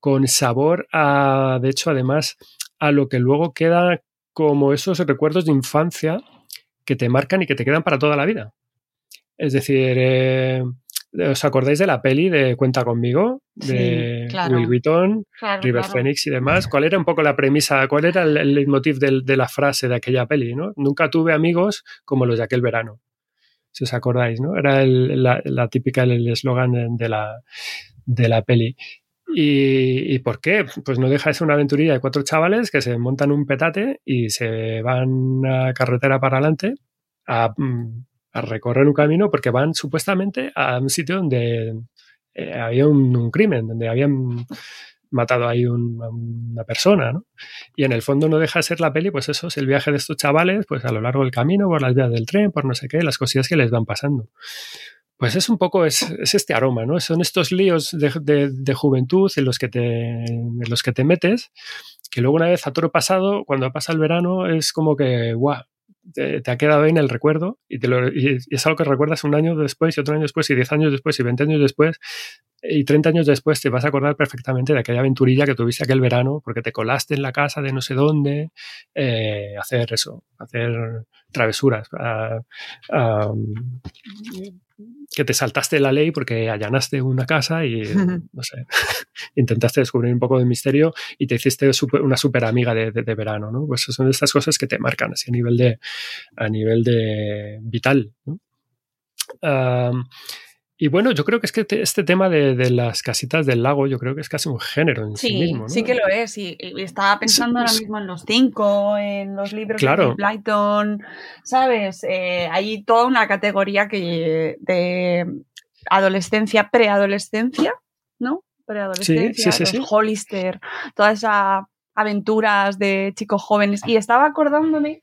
con sabor a, de hecho, además, a lo que luego queda como esos recuerdos de infancia que te marcan y que te quedan para toda la vida. Es decir, eh, ¿os acordáis de la peli de Cuenta conmigo? De Sí, claro. Will Wheaton, Claro, River claro. Phoenix y demás. ¿Cuál era un poco la premisa? ¿Cuál era el, el leitmotiv de la frase de aquella peli? ¿no? Nunca tuve amigos como los de aquel verano. Si os acordáis, ¿no? Era el- la, la típica, el el eslogan de, de la, de la peli. ¿Y, ¿Y por qué? Pues no deja de ser una aventurilla de cuatro chavales que se montan un petate y se van a carretera para adelante a, mm, recorrer un camino porque van supuestamente a un sitio donde eh, había un, crimen, donde habían matado ahí una persona, ¿no? Y en el fondo no deja de ser la peli, pues eso, es el viaje de estos chavales, pues a lo largo del camino, por las vías del tren, por no sé qué, las cosillas que les van pasando. Pues es un poco, es, es este aroma, ¿no? Son estos líos de, de- juventud en los, que te, en los que te metes, que luego una vez a toro pasado, cuando pasa el verano, es como que, guau, te, ha quedado en el recuerdo y, te lo- y- es algo que recuerdas un año después y otro año después y diez años después y 20 años después y 30 años después te vas a acordar perfectamente de aquella aventurilla que tuviste aquel verano porque te colaste en la casa de no sé dónde, eh, hacer eso, hacer travesuras, a- a- que te saltaste la ley porque allanaste una casa y, no sé, intentaste descubrir un poco de misterio y te hiciste super- una super amiga de, de- de verano, ¿no? Pues son estas cosas que te marcan así a nivel de, a nivel de vital, ¿no? Y bueno, yo creo que es que te- este tema de, de las casitas del lago, yo creo que es casi un género en sí, Sí, mismo, ¿no? sí que lo es. Y, y estaba pensando ahora mismo en los cinco, en los libros Claro. de Blyton, ¿sabes? Eh, hay toda una categoría que de adolescencia, preadolescencia, ¿no? Preadolescencia, los. Hollister, todas esas aventuras de chicos jóvenes. Y estaba acordándome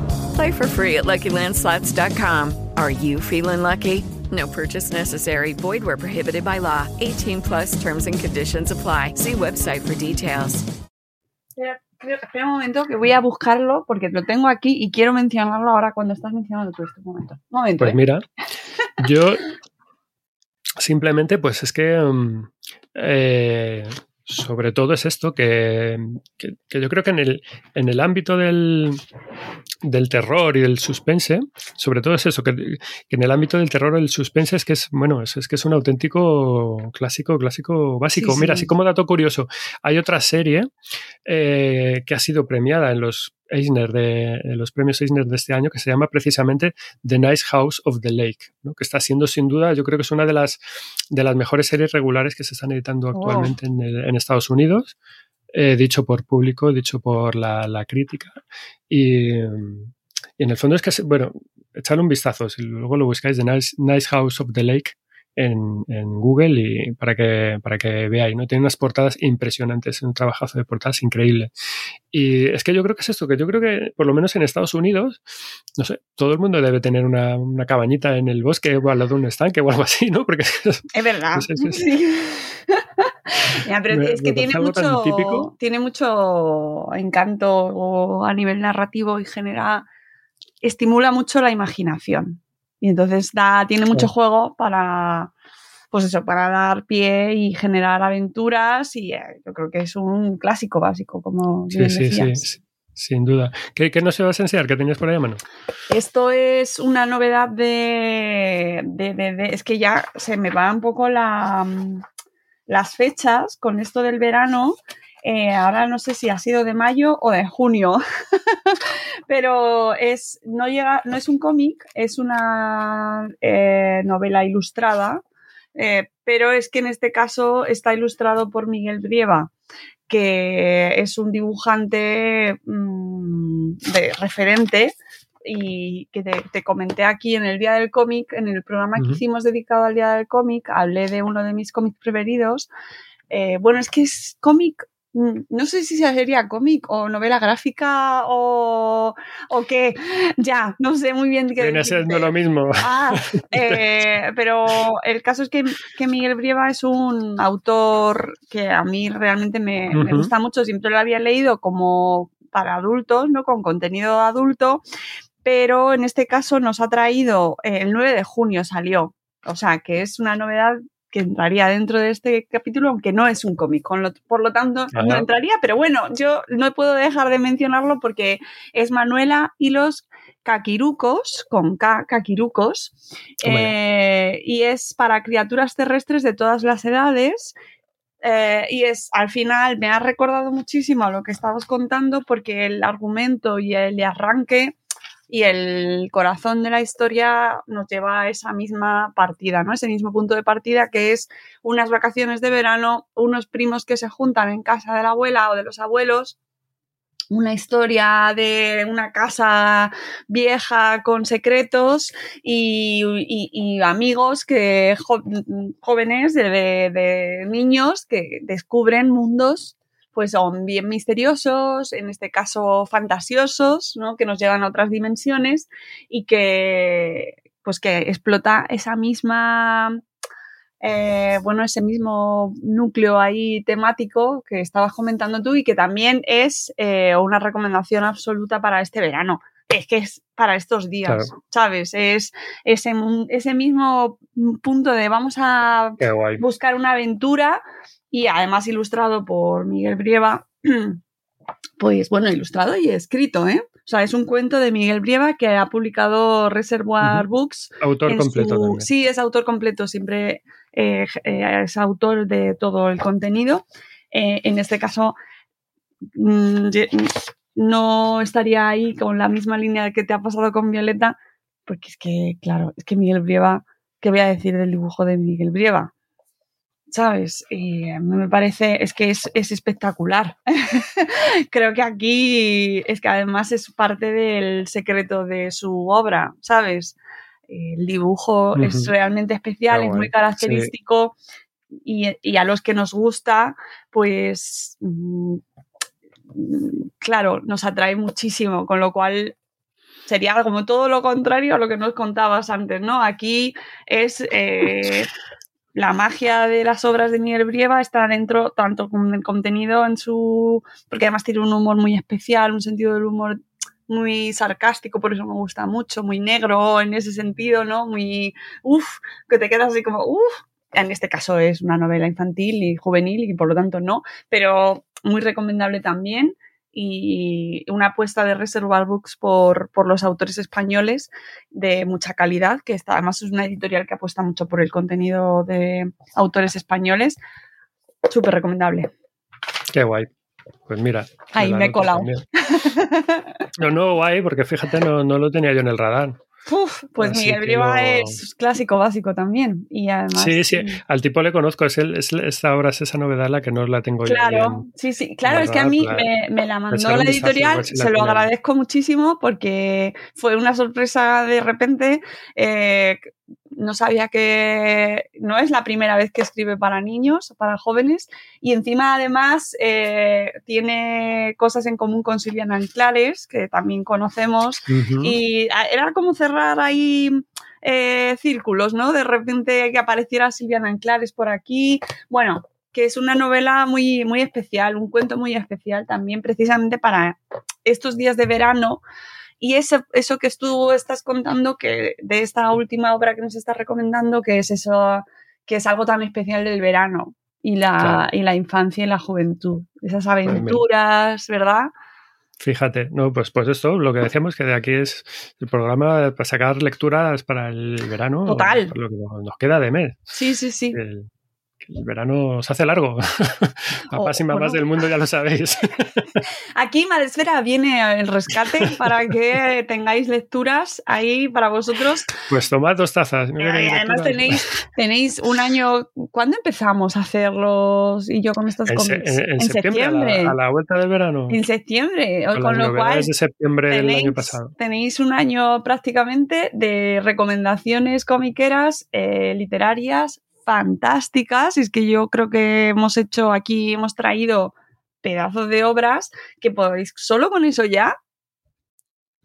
Play for free at LuckyLandSlots.com. Are you feeling lucky? No purchase necessary. Void where prohibited by law. 18 plus terms and conditions apply. See website for details. Espera, espera- un momento que voy a buscarlo porque lo tengo aquí y quiero mencionarlo ahora cuando estás mencionando tú este momento. Un momento. Pues ¿eh? mira, yo simplemente, pues es que mm, eh, sobre todo es esto, que, que- que yo creo que en el, en el ámbito del, del terror y del suspense, sobre todo es eso, que, que en el ámbito del terror y el suspense es que es, bueno, es, es que es un auténtico clásico, clásico básico. Sí, Mira, sí. así como dato curioso, hay otra serie eh, que ha sido premiada en los Eisner de, los premios Eisner de este año que se llama precisamente The Nice House of the Lake, ¿no? que está siendo sin duda, yo creo que es una de las, de las mejores series regulares que se están editando actualmente en Estados Unidos, eh, dicho por público, dicho por la, la crítica. Y, y en el fondo es que, bueno, echarle un vistazo, si luego lo buscáis, The Nice, Nice House of the Lake, en, en Google y para que, para que veáis, ¿no? Tiene unas portadas impresionantes, un trabajazo de portadas increíble. Y es que yo creo que es esto, que yo creo que por lo menos en Estados Unidos, no sé, todo el mundo debe tener una, una cabañita en el bosque o al lado de un estanque o algo así, ¿no? Porque Es verdad. no sé, es- es- Sí. Ya, pero Me- es que tiene mucho, tiene mucho encanto a nivel narrativo y genera, estimula mucho la imaginación. Y entonces da, tiene mucho juego para, pues eso, para dar pie y generar aventuras. Y eh, yo creo que es un clásico básico, como sí, bien sí, sí, decías. sí, sin duda. ¿Qué, qué nos ibas a enseñar? ¿Qué tenías por ahí a mano? Esto es una novedad de, de- de- de- Es que ya se me va un poco la, las fechas con esto del verano. Eh, ahora no sé si ha sido de mayo o de junio, pero es, no, llega, no es un cómic, es una eh, novela ilustrada, eh, pero es que en este caso está ilustrado por Miguel Brieva, que es un dibujante mm, de referente y que te, te comenté aquí en el Día del Cómic, en el programa que hicimos dedicado al Día del Cómic, hablé de uno de mis cómics preferidos. Eh, bueno, es que es cómic, mm, no sé si sería cómic o novela gráfica o, o qué, ya, no sé muy bien qué Viene siendo lo mismo. Ah, eh, pero el caso es que, que Miguel Brieva es un autor que a mí realmente me, me gusta mucho. Siempre lo había leído como para adultos, ¿no? Con contenido adulto, pero en este caso nos ha traído, eh, el 9 de junio salió, o sea, que es una novedad que entraría dentro de este capítulo, aunque no es un cómic, por lo tanto no entraría, pero bueno, yo no puedo dejar de mencionarlo porque es Manuela y los caquirucos, con K, caquirucos, eh, y es para criaturas terrestres de todas las edades. eh, y es, al final, me ha recordado muchísimo a lo que estabas contando porque el argumento y el arranque y el corazón de la historia nos lleva a esa misma partida, ¿no? Ese mismo punto de partida que es unas vacaciones de verano, unos primos que se juntan en casa de la abuela o de los abuelos, una historia de una casa vieja con secretos y, amigos que jóvenes de niños que descubren mundos pues son bien misteriosos, en este caso fantasiosos, ¿no? que nos llevan a otras dimensiones y que pues que explota esa misma eh, bueno, ese mismo núcleo ahí temático que estabas comentando tú y que también es eh, una recomendación absoluta para este verano. Es que es para estos días, Claro. ¿sabes? Es ese, ese mismo punto de vamos a buscar una aventura y además ilustrado por Miguel Brieva, pues bueno, ilustrado y escrito, ¿eh? O sea, es un cuento de Miguel Brieva que ha publicado Reservoir Books. Autor completo su- también. Sí, es autor completo, siempre eh, eh, es autor de todo el contenido. Eh, en este caso, mm, ye- no estaría ahí con la misma línea que te ha pasado con Violeta, porque es que, claro, es que Miguel Brieva, ¿qué voy a decir del dibujo de Miguel Brieva? ¿Sabes? Y a mí me parece, es que es, es espectacular. Creo que aquí es que además es parte del secreto de su obra, ¿sabes? El dibujo es realmente especial, es muy sí. característico y, y a los que nos gusta, pues mm, claro, nos atrae muchísimo, con lo cual sería como todo lo contrario a lo que nos contabas antes, ¿no? Aquí es eh, la magia de las obras de Miguel Brieva está dentro tanto con el contenido en su porque además tiene un humor muy especial, un sentido del humor muy sarcástico, por eso me gusta mucho, muy negro en ese sentido, ¿no? Muy uff, que te quedas así como uff. En este caso es una novela infantil y juvenil y por lo tanto no, pero muy recomendable también y una apuesta de Reservoir Books por, por los autores españoles de mucha calidad, que está, además es una editorial que apuesta mucho por el contenido de autores españoles. Súper recomendable. Qué guay. Pues mira. Ahí me he colado. también. No, no, guay, porque fíjate, no, no lo tenía yo en el radar. Uf, pues Así Miguel lo- es clásico básico también. Y además. Sí, sí, al tipo le conozco, es, el, es esta obra, es esa novedad la que no la tengo yo. Claro, sí, sí, claro, es que a mí la- me, me la mandó la editorial, la se lo agradezco muchísimo porque fue una sorpresa de repente. eh, no sabía que no es la primera vez que escribe para niños, para jóvenes, y encima además eh, tiene cosas en común con Silviana Anclares, que también conocemos, y a- era como cerrar ahí eh, círculos, ¿no? De repente que apareciera Silviana Anclares por aquí, bueno, que es una novela muy, muy especial, un cuento muy especial también precisamente para estos días de verano. Y ese, eso que tú estás contando, que de esta última obra que nos estás recomendando, que es eso, que es algo tan especial del verano y la, Claro. y la infancia y la juventud. Esas mira. aventuras, ¿verdad? Fíjate, no, pues, pues esto, lo que decíamos que de aquí es el programa para sacar lecturas para el verano. Total. para lo que nos queda de mes. Sí, sí, sí. El, el verano se hace largo. Papás y O- o mamás del mundo ya lo sabéis. Aquí Madresfera viene el rescate para que tengáis lecturas ahí para vosotros. Pues tomad dos tazas. no Y queréis además tenéis, tenéis un año. ¿Cuándo empezamos a hacerlos? Y yo con estos en, cómics. en- en septiembre, a la, a la vuelta del verano. En septiembre. Con lo cual. de septiembre del tenéis, año pasado. tenéis un año prácticamente de recomendaciones comiqueras, eh, literarias, fantásticas. Y es que yo creo que hemos hecho aquí, hemos traído pedazos de obras que podéis, solo con eso ya.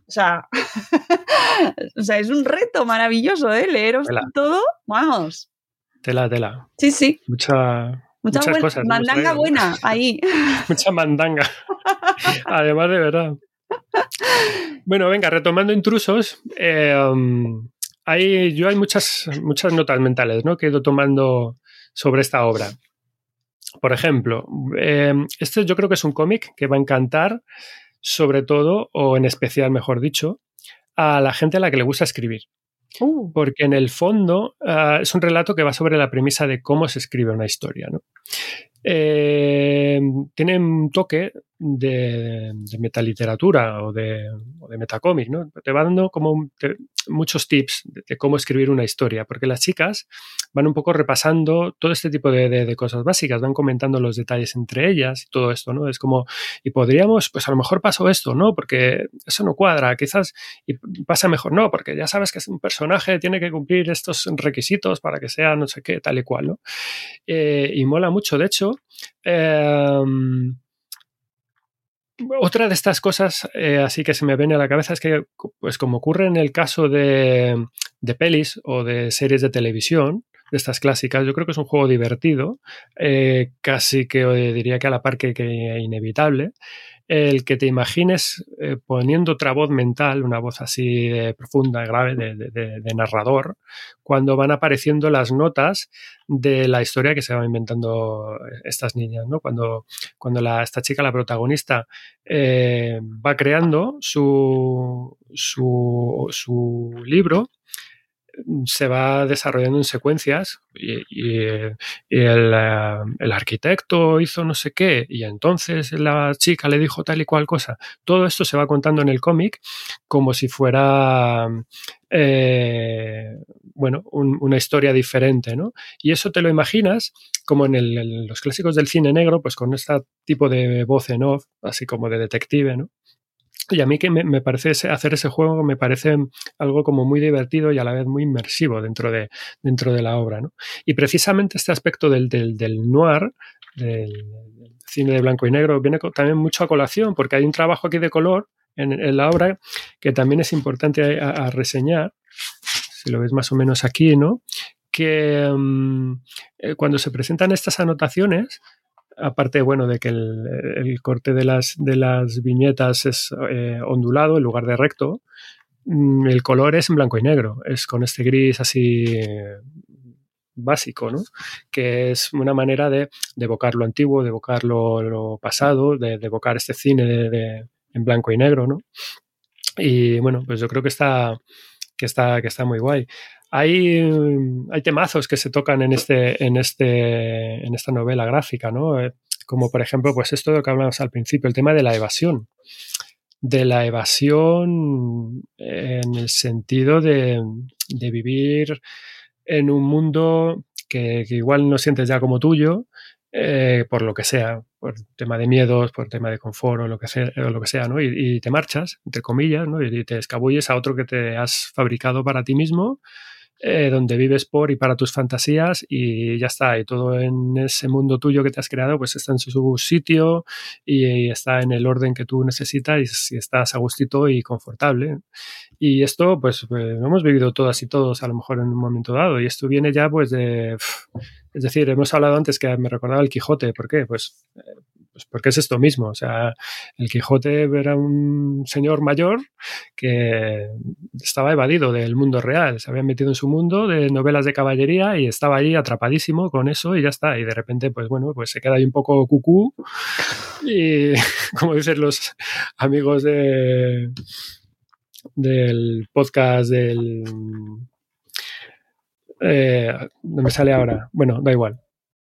O sea, o sea, es un reto maravilloso, ¿eh? Leeros Tela. todo, vamos. Tela, tela. Sí, sí. Mucha, Mucha muchas buena- cosas. mandanga buena ahí. Mucha mandanga. Además, de verdad. Bueno, venga, retomando intrusos. eh, um, hay, yo hay muchas, muchas notas mentales ¿no? que he ido tomando sobre esta obra. Por ejemplo, eh, este yo creo que es un cómic que va a encantar, sobre todo, o en especial, mejor dicho, a la gente a la que le gusta escribir. Porque en el fondo ah, es un relato que va sobre la premisa de cómo se escribe una historia. ¿no? Eh, tiene un toque de, de metaliteratura o de, o de metacómic, ¿no? Te va dando como muchos tips de, cómo escribir una historia, porque las chicas van un poco repasando todo este tipo de cosas básicas, van comentando los detalles entre ellas y todo esto, ¿no? Es como, y podríamos, pues a lo mejor pasó esto, ¿no? Porque eso no cuadra, quizás y pasa mejor, no, porque ya sabes que es un personaje, tiene que cumplir estos requisitos para que sea no sé qué, tal y cual, ¿no? Eh, y mola mucho, de hecho, eh, otra de estas cosas, eh, así que se me viene a la cabeza, es que, pues como ocurre en el caso de, de pelis o de series de televisión, de estas clásicas, yo creo que es un juego divertido, eh, casi que diría que a la par que inevitable, el que te imagines eh, poniendo otra voz mental, una voz así de profunda, grave, de, narrador, cuando van apareciendo las notas de la historia que se van inventando estas niñas, ¿no? Cuando, cuando la, esta chica, la protagonista, eh, va creando su, su, su libro, se va desarrollando en secuencias y, el, eh, el arquitecto hizo no sé qué y entonces la chica le dijo tal y cual cosa. Todo esto se va contando en el cómic como si fuera eh, bueno, un- una historia diferente, ¿no? Y eso te lo imaginas como en, en los clásicos del cine negro, pues con este tipo de voz en off, así como de detective, ¿no? Y a mí que me, parece hacer ese juego me parece algo como muy divertido y a la vez muy inmersivo dentro de, dentro de la obra. ¿no? Y precisamente este aspecto del, del, del noir, del, cine de blanco y negro, viene también mucho a colación porque hay un trabajo aquí de color en, la obra que también es importante a, a reseñar, si lo ves más o menos aquí, ¿no? que mm, eh, cuando se presentan estas anotaciones, aparte, bueno, de que el, corte de las, viñetas es eh, ondulado en lugar de recto, mm, el color es en blanco y negro, es con este gris así eh, básico, ¿no? Que es una manera de, de evocar lo antiguo, de evocar lo, pasado, de, evocar este cine en blanco y negro, ¿no? Y bueno, pues yo creo que está, que está, que está muy guay. Hay, mm, hay temazos que se tocan en, este, en, este, en esta novela gráfica, ¿no? Eh, Como por ejemplo, pues esto de lo que hablamos al principio, el tema de la evasión. De la evasión en el sentido de, vivir en un mundo que, que igual no sientes ya como tuyo, eh, por lo que sea, por tema de miedos, por tema de confort o lo que sea, o lo que sea ¿no? Y, y te marchas, entre comillas, ¿no? y te escabulles a otro que te has fabricado para ti mismo eh, donde vives por y para tus fantasías y ya está. Y todo en ese mundo tuyo que te has creado, pues está en su sitio y está en el orden que tú necesitas y estás a gustito y confortable. Y esto, pues, lo hemos vivido todas y todos a lo mejor en un momento dado. Y esto viene ya, pues, de. Es decir, hemos hablado antes que me recordaba el Quijote. ¿Por qué? Pues, eh, pues porque es esto mismo. O sea, el Quijote era un señor mayor que estaba evadido del mundo real. Se había metido en su mundo de novelas de caballería y estaba ahí atrapadísimo con eso y ya está. Y de repente, pues bueno, pues se queda ahí un poco cucú. Y como dicen los amigos de del podcast del eh, no me sale ahora. Bueno, da igual.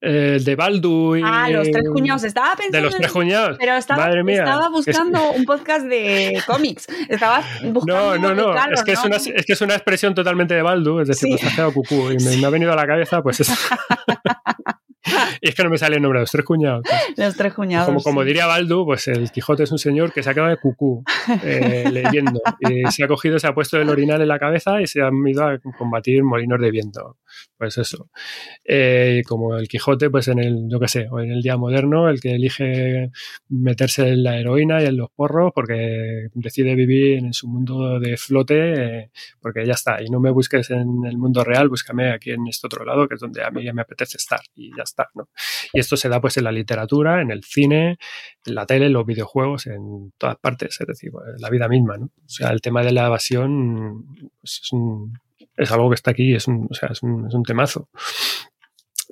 el de Baldu y... Ah, los tres cuñados. Estaba pensando... De los tres cuñados. Pero estaba, Madre mía. estaba Es- buscando un podcast de cómics. Estaba buscando... No, no, no. es, que Es, una, es que es una expresión totalmente de Baldu, es decir, Sí. pues cucú. Y me, me ha venido a la cabeza, pues eso. y es que no me sale el nombre los tres cuñados. Los tres cuñados. Como, como sí. diría Baldu, pues el Quijote es un señor que se acaba de cucú eh, leyendo. Y se ha cogido, se ha puesto el orinal en la cabeza y se han ido a combatir molinos de viento. Pues eso. Eh, como el Quijote, pues en el, yo qué sé, o en el día moderno, el que elige meterse en la heroína y en los porros porque decide vivir en su mundo de flote, eh, porque ya está. Y no me busques en el mundo real, búscame aquí en este otro lado, que es donde a mí ya me apetece estar. Y ya está, Y esto se da pues en la literatura, en el cine, en la tele, en los videojuegos, en todas partes, es decir, en la vida misma. O sea, el tema de la evasión pues, es, algo que está aquí, es un, o sea, es un, temazo.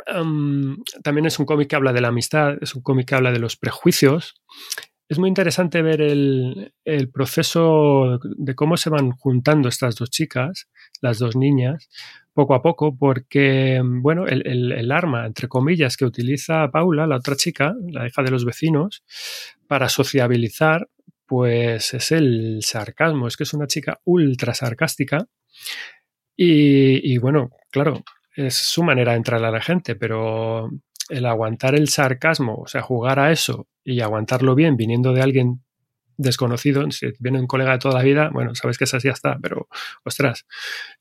Am, también es un cómic que habla de la amistad, es un cómic que habla de los prejuicios. Es muy interesante ver el, el proceso de cómo se van juntando estas dos chicas, las dos niñas, poco a poco, porque, bueno, el, el- el arma, entre comillas, que utiliza Paula, la otra chica, la hija de los vecinos, para sociabilizar, pues es el sarcasmo. Es que es una chica ultra sarcástica y, y, bueno, claro, es su manera de entrar a la gente, pero el aguantar el sarcasmo, o sea, jugar a eso y aguantarlo bien viniendo de alguien desconocido, si viene un colega de toda la vida, bueno, sabes que esa ya está, pero ostras,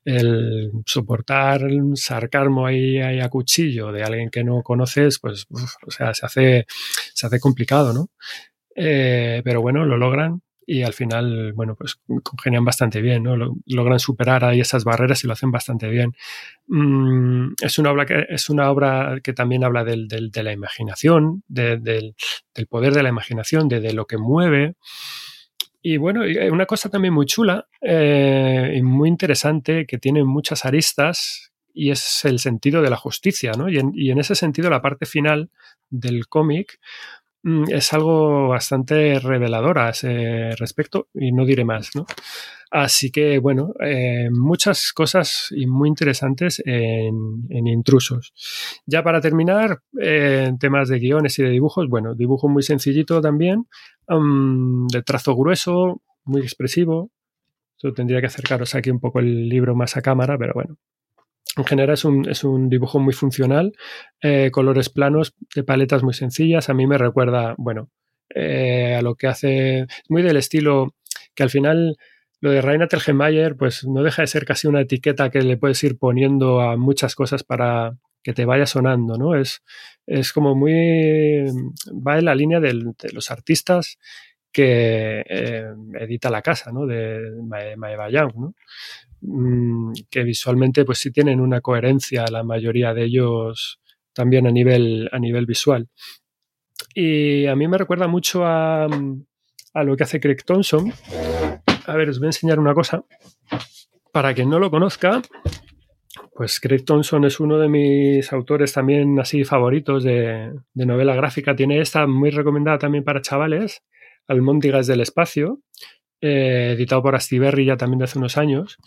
el soportar un sarcasmo ahí, ahí a cuchillo de alguien que no conoces, pues, o sea, se hace, se hace complicado, ¿no? Eh, pero bueno, lo logran y al final, bueno, pues congenian bastante bien, ¿no? Lo- logran superar ahí esas barreras y lo hacen bastante bien. Mm, es, una obra que, es una obra que también habla del- del- de la imaginación, de- del, poder de la imaginación, de, lo que mueve. Y bueno, una cosa también muy chula eh, y muy interesante que tiene muchas aristas y es el sentido de la justicia, ¿no? Y en, ese sentido la parte final del cómic es algo bastante revelador a ese respecto y no diré más, ¿no? Así que, bueno, eh, muchas cosas y muy interesantes en, en intrusos. Ya para terminar, eh, en temas de guiones y de dibujos, bueno, dibujo muy sencillito también, um, de trazo grueso, muy expresivo. Yo tendría que acercaros aquí un poco el libro más a cámara, pero bueno. En general es un, es un dibujo muy funcional, eh, colores planos, de paletas muy sencillas. A mí me recuerda, bueno, eh, a lo que hace, muy del estilo que al final lo de Raina Telgemeier, pues no deja de ser casi una etiqueta que le puedes ir poniendo a muchas cosas para que te vaya sonando, ¿no? Es, es como muy, va en la línea de los artistas que eh, edita la casa, ¿no? De Mae Bayang, ¿no? Mm, que visualmente pues sí tienen una coherencia la mayoría de ellos también a nivel, a nivel visual. Y a mí me recuerda mucho a, a lo que hace Craig Thompson. A ver, os voy a enseñar una cosa. Para quien no lo conozca, pues Craig Thompson es uno de mis autores también así favoritos de, de novela gráfica. Tiene esta muy recomendada también para chavales, Almóndigas del Espacio, eh, editado por Astiberri ya también de hace unos años.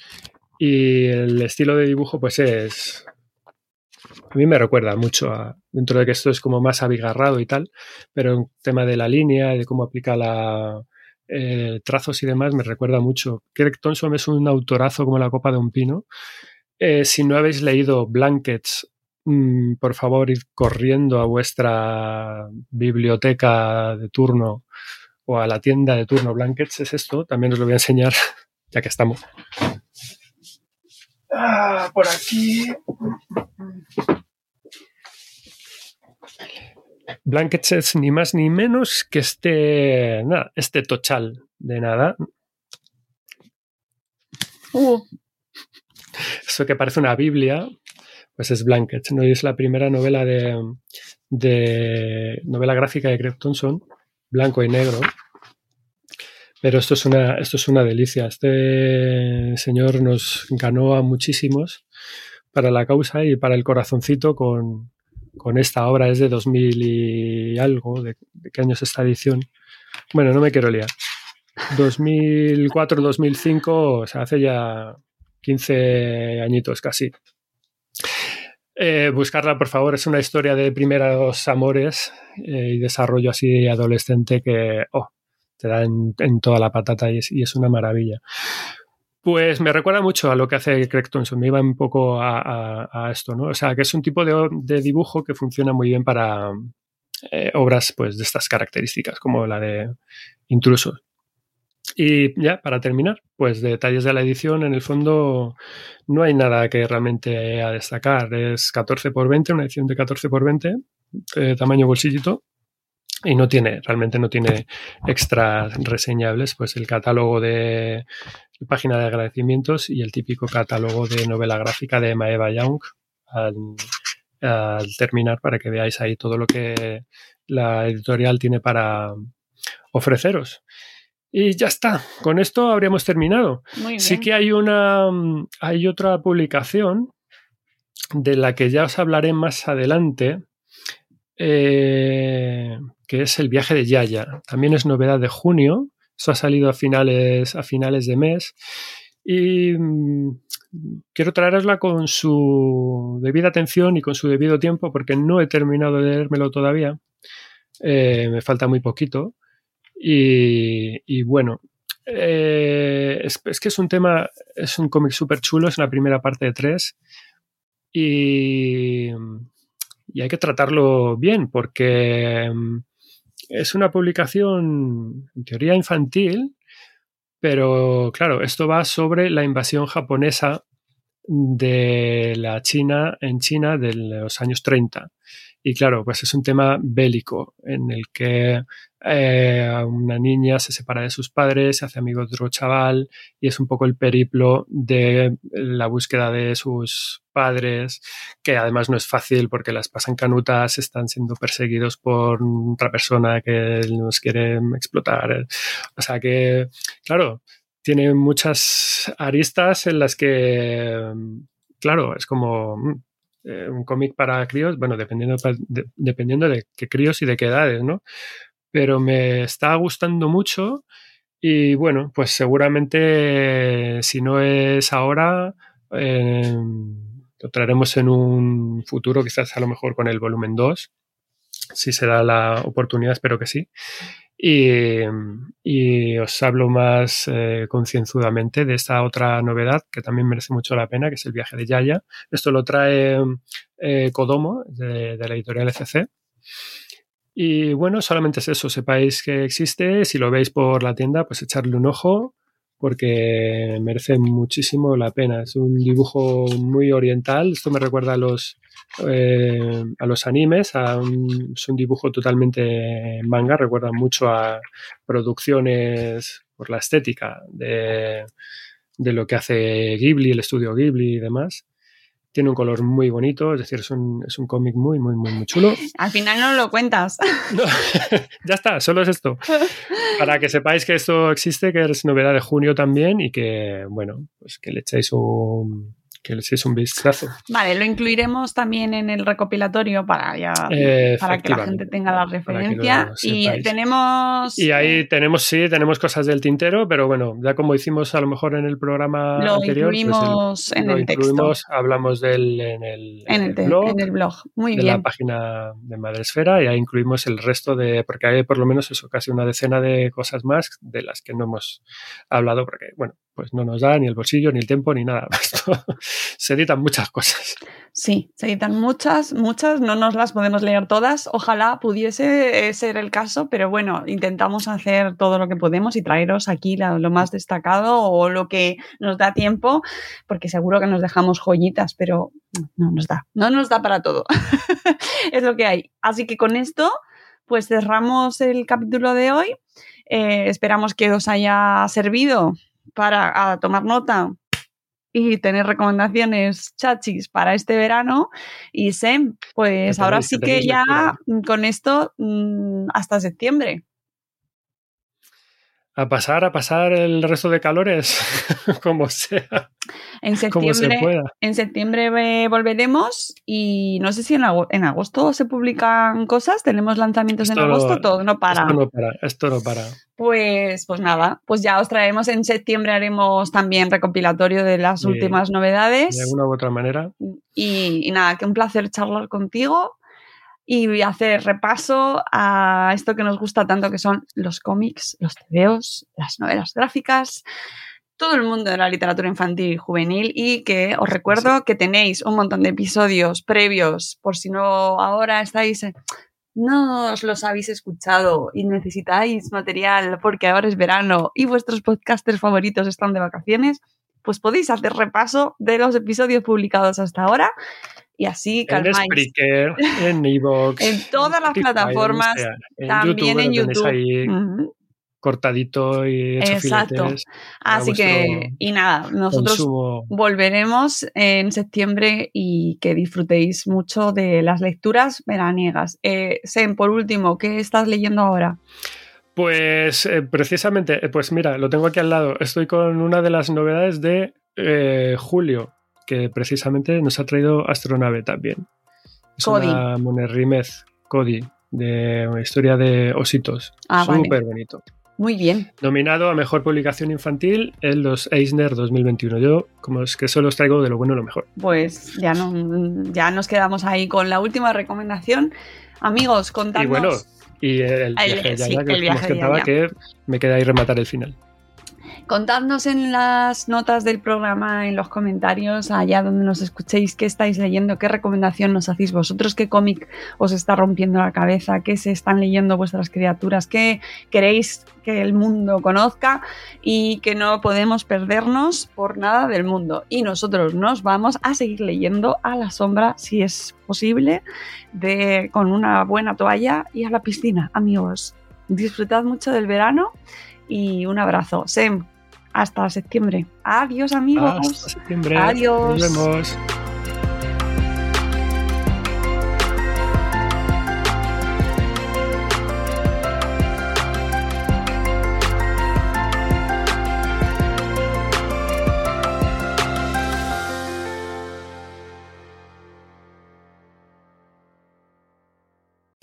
Y el estilo de dibujo, pues es. A mí me recuerda mucho. Dentro de que esto es como más abigarrado y tal, pero en tema de la línea, de cómo aplica la, eh, trazos y demás, me recuerda mucho. Craig Thompson es un autorazo como la copa de un pino. Eh, si no habéis leído Blankets, mm, por favor, id corriendo a vuestra biblioteca de turno o a la tienda de turno Blankets. Es esto, también os lo voy a enseñar ya que estamos. Ah, por aquí. Blankets es ni más ni menos que este, nada, este tochal de nada. Uh, Eso que parece una Biblia, pues es Blankets, ¿no? Y es la primera novela de, de novela gráfica de Craig Thompson, blanco y negro. Pero esto es una, esto es una delicia. Este señor nos ganó a muchísimos para la causa y para el corazoncito con, con esta obra. Es de 2000 y algo. ¿De, de qué año es esta edición? Bueno, no me quiero liar. 2004-2005, o sea, hace ya 15 añitos casi. Eh, buscarla, por favor, es una historia de primeros amores eh, y desarrollo así adolescente que oh, te da en, toda la patata y es, una maravilla. Pues me recuerda mucho a lo que hace Craig Thompson, me iba un poco a, esto, ¿no? O sea, que es un tipo de, dibujo que funciona muy bien para eh, obras pues, de estas características, como la de Intrusos. Y ya, para terminar, pues detalles de la edición, en el fondo no hay nada que realmente a destacar. Es 14 x 20, una edición de 14 x 20, eh, tamaño bolsillito, y no tiene, realmente no tiene extras reseñables, pues el catálogo de página de agradecimientos y el típico catálogo de novela gráfica de Maeva Young al, al terminar para que veáis ahí todo lo que la editorial tiene para ofreceros. Y ya está, con esto habríamos terminado. Sí que hay una hay otra publicación de la que ya os hablaré más adelante, eh, que es el viaje de Yaya. También es novedad de junio. Eso ha salido a finales, a finales de mes. Y mmm, quiero traerosla con su debida atención y con su debido tiempo, porque no he terminado de leérmelo todavía. Eh, me falta muy poquito. Y, bueno, eh, es, que es un tema, es un cómic súper chulo, es una primera parte de tres. Y, y, hay que tratarlo bien porque mm, es una publicación en teoría infantil, pero claro, esto va sobre la invasión japonesa de la China en China de los años 30. Y claro, pues es un tema bélico en el que eh, una niña se separa de sus padres, se hace amigo de otro chaval y es un poco el periplo de la búsqueda de sus padres, que además no es fácil porque las pasan canutas, están siendo perseguidos por otra persona que nos quiere explotar. O sea que, claro, tiene muchas aristas en las que, claro, es como eh, un cómic para críos, bueno, dependiendo de, dependiendo de qué críos y de qué edades, ¿no? Pero me está gustando mucho y bueno, pues seguramente si no es ahora, eh, lo traeremos en un futuro, quizás a lo mejor con el volumen 2, si se da la oportunidad, espero que sí. Y, os hablo más eh, concienzudamente de esta otra novedad que también merece mucho la pena, que es el viaje de Yaya. Esto lo trae eh, Kodomo, de, de, la editorial ECC. Y bueno, solamente es eso, sepáis que existe, si lo veis por la tienda, pues echarle un ojo porque merece muchísimo la pena. Es un dibujo muy oriental, esto me recuerda a los, eh, a los animes, un, es un dibujo totalmente manga, recuerda mucho a producciones por la estética de, de, lo que hace Ghibli, el estudio Ghibli y demás. Tiene un color muy bonito, es decir, es un, es un cómic muy, muy, muy, muy chulo. Al final no lo cuentas. No, ya está, solo es esto. Para que sepáis que esto existe, que es novedad de junio también y que, bueno, pues que le echéis un, que les es un vistazo. Vale, lo incluiremos también en el recopilatorio para, ya, Eh, para que la gente tenga la referencia. Y sepáis. tenemos... Y ahí tenemos, sí, tenemos cosas del tintero, pero bueno, ya como hicimos a lo mejor en el programa Lo anterior, pues incluimos en lo el texto. incluimos, hablamos del, en el, en, el blog, en el blog. Muy de bien. la página de Madresfera y ahí incluimos el resto de, porque hay por lo menos eso, casi una decena de cosas más de las que no hemos hablado, porque bueno, pues no nos da ni el bolsillo, ni el tiempo, ni nada. Se editan muchas cosas. Sí, se editan muchas, muchas, no nos las podemos leer todas. Ojalá pudiese eh, ser el caso, pero bueno, intentamos hacer todo lo que podemos y traeros aquí lo más destacado o lo que nos da tiempo, porque seguro que nos dejamos joyitas, pero no nos da, no nos da para todo. es lo que hay. Así que con esto, pues cerramos el capítulo de hoy. Eh, esperamos que os haya servido para a tomar nota y tener recomendaciones chachis para este verano. Y Sem, pues ahora sí que ya con esto mm, hasta septiembre. A pasar, a pasar el resto de calores, como sea. En Como se septiembre, pueda. en septiembre volveremos y no sé si en, ago- en agosto se publican cosas, tenemos lanzamientos Esto en no- agosto, todo no para. Esto no para, esto no para. Pues, pues nada, pues ya os traemos en septiembre, haremos también recopilatorio de las Sí. últimas novedades. De alguna u otra manera. Y, y nada, que un placer charlar contigo y hacer repaso a esto que nos gusta tanto, que son los cómics, los tebeos, las novelas gráficas, todo el mundo de la literatura infantil y juvenil y que os recuerdo que tenéis un montón de episodios previos, por si no ahora estáis... no os los habéis escuchado y necesitáis material porque ahora es verano y vuestros podcasters favoritos están de vacaciones, pues podéis hacer repaso de los episodios publicados hasta ahora y así En calmáis. Spreaker, en Evox. En todas las plataformas, también en YouTube. ahí cortadito y hecho Exacto. filetes Así que, y nada, nosotros consumo. volveremos en septiembre y que disfrutéis mucho de las lecturas veraniegas. Eh, Sem, por último, ¿qué estás leyendo ahora? Pues eh, precisamente, eh, pues mira, lo tengo aquí al lado. Estoy con una de las novedades de eh, julio, que precisamente nos ha traído Astronave también. Es Cody. una monerrimez, Cody, de una historia de ositos. Ah, vale. Súper bonito. Muy bien. Nominado a Mejor Publicación Infantil en los Eisner 2021. Yo, como es que solo os traigo de lo bueno lo mejor. Pues ya, no, ya nos quedamos ahí con la última recomendación. Amigos, contadnos. Y bueno, y el El- viaje sí, que el os viaje de que me queda ahí rematar el final. Contadnos en las notas del programa, en los comentarios, allá donde nos escuchéis, qué estáis leyendo, qué recomendación nos hacéis vosotros, qué cómic os está rompiendo la cabeza, qué se están leyendo vuestras criaturas, qué queréis que el mundo conozca y que no podemos perdernos por nada del mundo. Y nosotros nos vamos a seguir leyendo a la sombra, si es posible, de, con una buena toalla y a la piscina, amigos. Disfrutad mucho del verano y un abrazo. Sem, hasta septiembre. Adiós, amigos. Hasta septiembre. Adiós. Nos vemos.